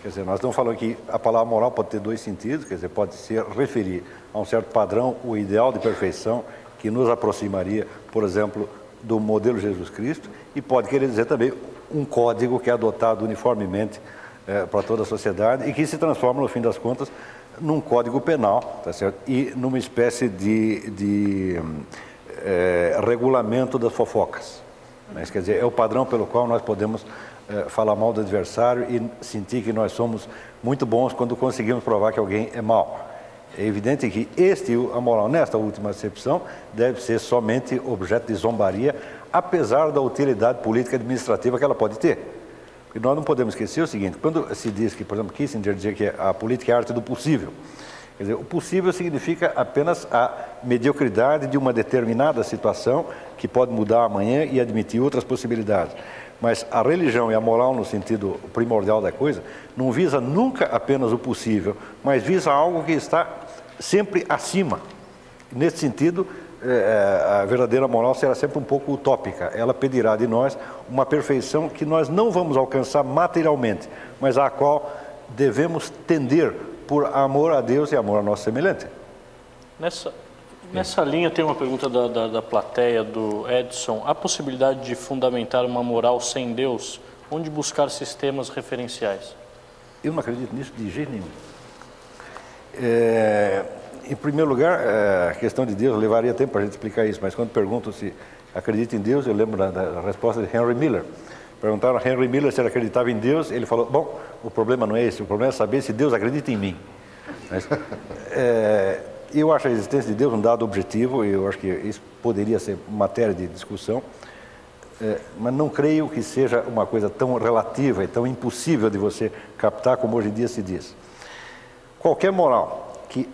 Quer dizer, nós estamos falando que a palavra moral pode ter dois sentidos, quer dizer, pode se referir a um certo padrão, o ideal de perfeição, que nos aproximaria, por exemplo, do modelo Jesus Cristo, e pode querer dizer também um código que é adotado uniformemente é, para toda a sociedade e que se transforma, no fim das contas, num código penal tá certo? e numa espécie de, de é, regulamento das fofocas. Mas, quer dizer, é o padrão pelo qual nós podemos é, falar mal do adversário e sentir que nós somos muito bons quando conseguimos provar que alguém é mau. É evidente que este, a moral nesta última acepção, deve ser somente objeto de zombaria, apesar da utilidade política e administrativa que ela pode ter. E nós não podemos esquecer o seguinte: quando se diz que, por exemplo, Kissinger dizia que a política é a arte do possível, quer dizer, o possível significa apenas a mediocridade de uma determinada situação que pode mudar amanhã e admitir outras possibilidades. Mas a religião e a moral, no sentido primordial da coisa, não visa nunca apenas o possível, mas visa algo que está sempre acima. Nesse sentido, é, é, a verdadeira moral será sempre um pouco utópica. Ela pedirá de nós uma perfeição que nós não vamos alcançar materialmente, mas à qual devemos tender por amor a Deus e amor a nosso semelhante. Nessa, nessa linha tem uma pergunta da, da, da plateia do Edson. Há possibilidade de fundamentar uma moral sem Deus? Onde buscar sistemas referenciais? Eu não acredito nisso de jeito nenhum. É, em primeiro lugar, é, a questão de Deus levaria tempo para a gente explicar isso, mas quando perguntam se acredita em Deus, eu lembro da, da resposta de Henry Miller. Perguntaram a Henry Miller se ele acreditava em Deus, ele falou: Bom, o problema não é esse, o problema é saber se Deus acredita em mim. Mas, é, eu acho a existência de Deus um dado objetivo, e eu acho que isso poderia ser matéria de discussão, é, mas não creio que seja uma coisa tão relativa e tão impossível de você captar como hoje em dia se diz. Qualquer moral que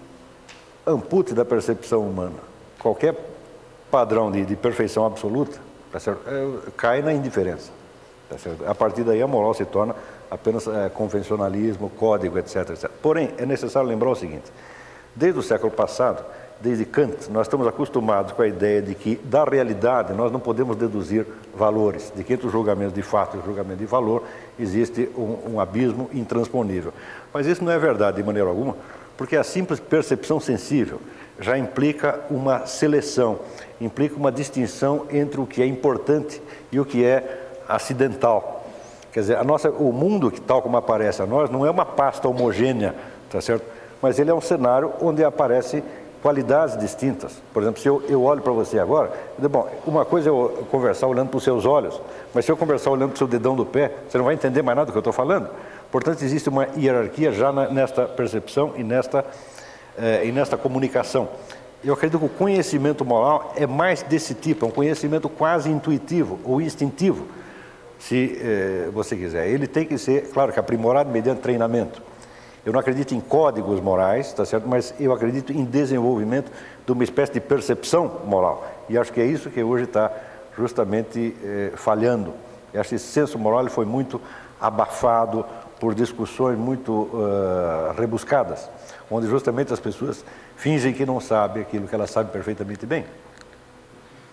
ampute da percepção humana qualquer padrão de, de perfeição absoluta, é, cai na indiferença. Tá a partir daí a moral se torna apenas é, convencionalismo, código, etc, etc. Porém, é necessário lembrar o seguinte: desde o século passado, desde Kant, nós estamos acostumados com a ideia de que da realidade nós não podemos deduzir valores, de que entre o julgamento de fato e o julgamento de valor existe um, um abismo intransponível. Mas isso não é verdade de maneira alguma, porque a simples percepção sensível já implica uma seleção, implica uma distinção entre o que é importante e o que é acidental. Quer dizer, a nossa, o mundo que tal como aparece a nós não é uma pasta homogênea, tá certo? Mas ele é um cenário onde aparece qualidades distintas. Por exemplo, se eu, eu olho para você agora, digo, bom, uma coisa é eu conversar olhando para os seus olhos, mas se eu conversar olhando para o seu dedão do pé, você não vai entender mais nada do que eu estou falando. Portanto, existe uma hierarquia já na, nesta percepção e nesta, eh, e nesta comunicação. Eu acredito que o conhecimento moral é mais desse tipo, é um conhecimento quase intuitivo ou instintivo, se eh, você quiser. Ele tem que ser, claro, que aprimorado mediante treinamento. Eu não acredito em códigos morais, tá certo? Mas eu acredito em desenvolvimento de uma espécie de percepção moral. E acho que é isso que hoje está justamente eh, falhando. Eu acho que esse senso moral foi muito abafado, por discussões muito uh, rebuscadas, onde justamente as pessoas fingem que não sabem aquilo que elas sabem perfeitamente bem.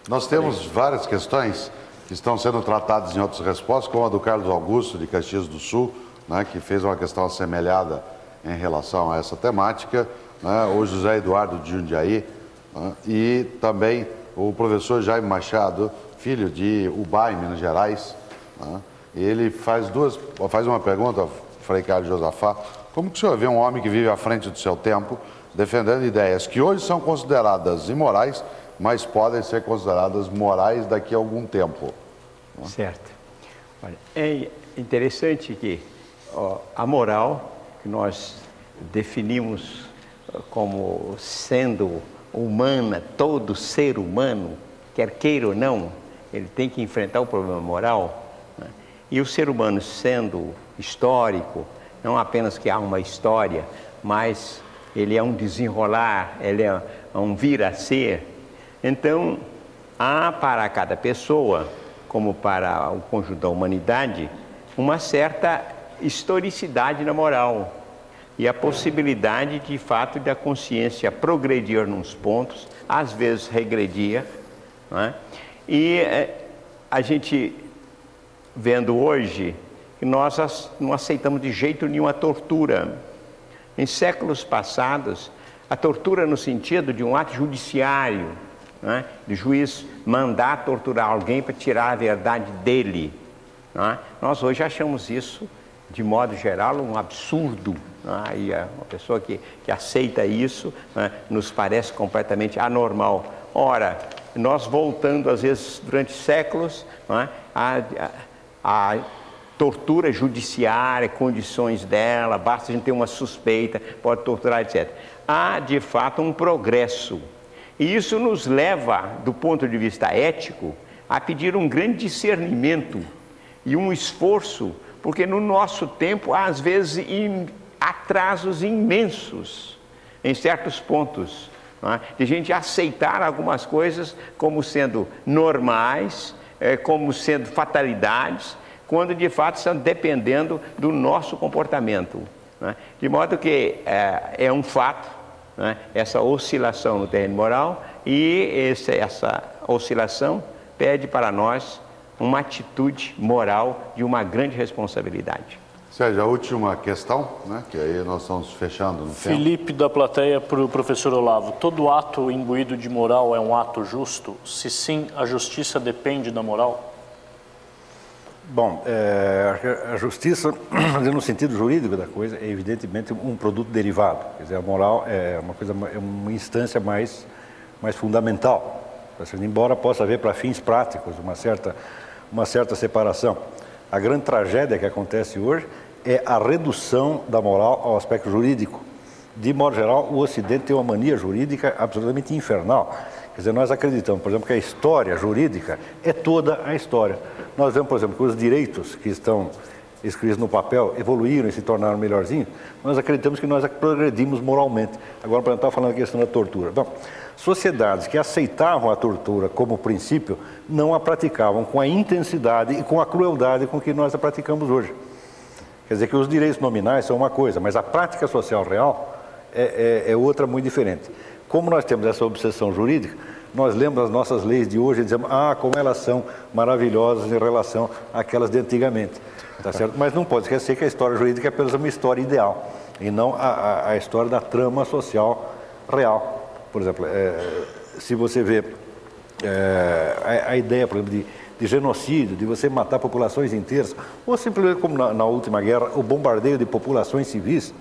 Nós temos várias questões que estão sendo tratadas em outras respostas, como a do Carlos Augusto, de Caxias do Sul, né, que fez uma questão assemelhada em relação a essa temática, né, o José Eduardo de Jundiaí, né, e também o professor Jaime Machado, filho de Ubai, Minas Gerais, né, ele faz duas, faz uma pergunta, Frei Carlos Josafá, como que o senhor vê um homem que vive à frente do seu tempo, defendendo ideias que hoje são consideradas imorais, mas podem ser consideradas morais daqui a algum tempo? Certo. Olha, é interessante que ó, a moral, que nós definimos como sendo humana, todo ser humano, quer queira ou não, ele tem que enfrentar o problema moral, e o ser humano sendo histórico, não apenas que há uma história, mas ele é um desenrolar, ele é um vir a ser. Então, há para cada pessoa, como para o conjunto da humanidade, uma certa historicidade na moral e a possibilidade de fato da consciência progredir nos pontos, às vezes regredia, é? e eh, a gente vendo hoje que nós não aceitamos de jeito nenhum a tortura. Em séculos passados, a tortura no sentido de um ato judiciário, né, de juiz mandar torturar alguém para tirar a verdade dele. Né, nós hoje achamos isso de modo geral, um absurdo. Né? E uma pessoa que, que aceita isso né, nos parece completamente anormal. Ora, nós voltando, às vezes, durante séculos, né, a, a, a tortura judiciária, condições dela, basta a gente ter uma suspeita, pode torturar, etc. Há, de fato, um progresso. E isso nos leva, do ponto de vista ético, a pedir um grande discernimento e um esforço, porque no nosso tempo há, às vezes, atrasos imensos em certos pontos. É? De gente aceitar algumas coisas como sendo normais, é, como sendo fatalidades, quando de fato estão dependendo do nosso comportamento. É? De modo que é, é um fato essa oscilação no terreno moral e esse, essa oscilação pede para nós uma atitude moral de uma grande responsabilidade. Sérgio, a última questão, né, que aí nós estamos fechando no Felipe tempo. da plateia para o professor Olavo. Todo ato imbuído de moral é um ato justo? Se sim, a justiça depende da moral? Bom, é, a justiça, no sentido jurídico da coisa, é evidentemente um produto derivado. Quer dizer, a moral é uma coisa, é uma instância mais, mais fundamental. Embora possa haver para fins práticos uma certa, uma certa separação. A grande tragédia que acontece hoje é a redução da moral ao aspecto jurídico. De modo geral, o Ocidente tem uma mania jurídica absolutamente infernal. Quer dizer, nós acreditamos, por exemplo, que a história jurídica é toda a história. Nós vemos, por exemplo, que os direitos que estão escritos no papel evoluíram e se tornaram melhorzinhos. Nós acreditamos que nós progredimos moralmente. Agora, para estar falando a questão da tortura. Então, sociedades que aceitavam a tortura como princípio não a praticavam com a intensidade e com a crueldade com que nós a praticamos hoje. Quer dizer que os direitos nominais são uma coisa, mas a prática social real é, é, é outra muito diferente. Como nós temos essa obsessão jurídica, nós lemos as nossas leis de hoje e dizemos, ah, como elas são maravilhosas em relação àquelas de antigamente. Tá certo? Mas não pode esquecer que a história jurídica é apenas uma história ideal e não a, a, a história da trama social real. Por exemplo, é, se você vê é, a, a, ideia, por exemplo, de, de, genocídio, de você matar populações inteiras, ou simplesmente como na, na última guerra, o bombardeio de populações civis,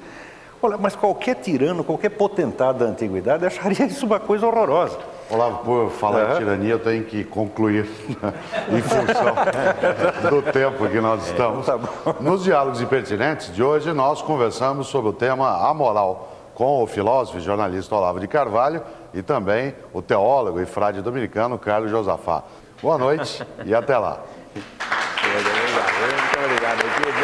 Olha, mas qualquer tirano, qualquer potentado da antiguidade acharia isso uma coisa horrorosa. Olavo, por falar uhum. em tirania, eu tenho que concluir em função do tempo que nós estamos. Tá Nos diálogos impertinentes de hoje, nós conversamos sobre o tema a moral com o filósofo e jornalista Olavo de Carvalho e também o teólogo e frade dominicano Carlos Josafá. Boa noite e até lá. Muito obrigado.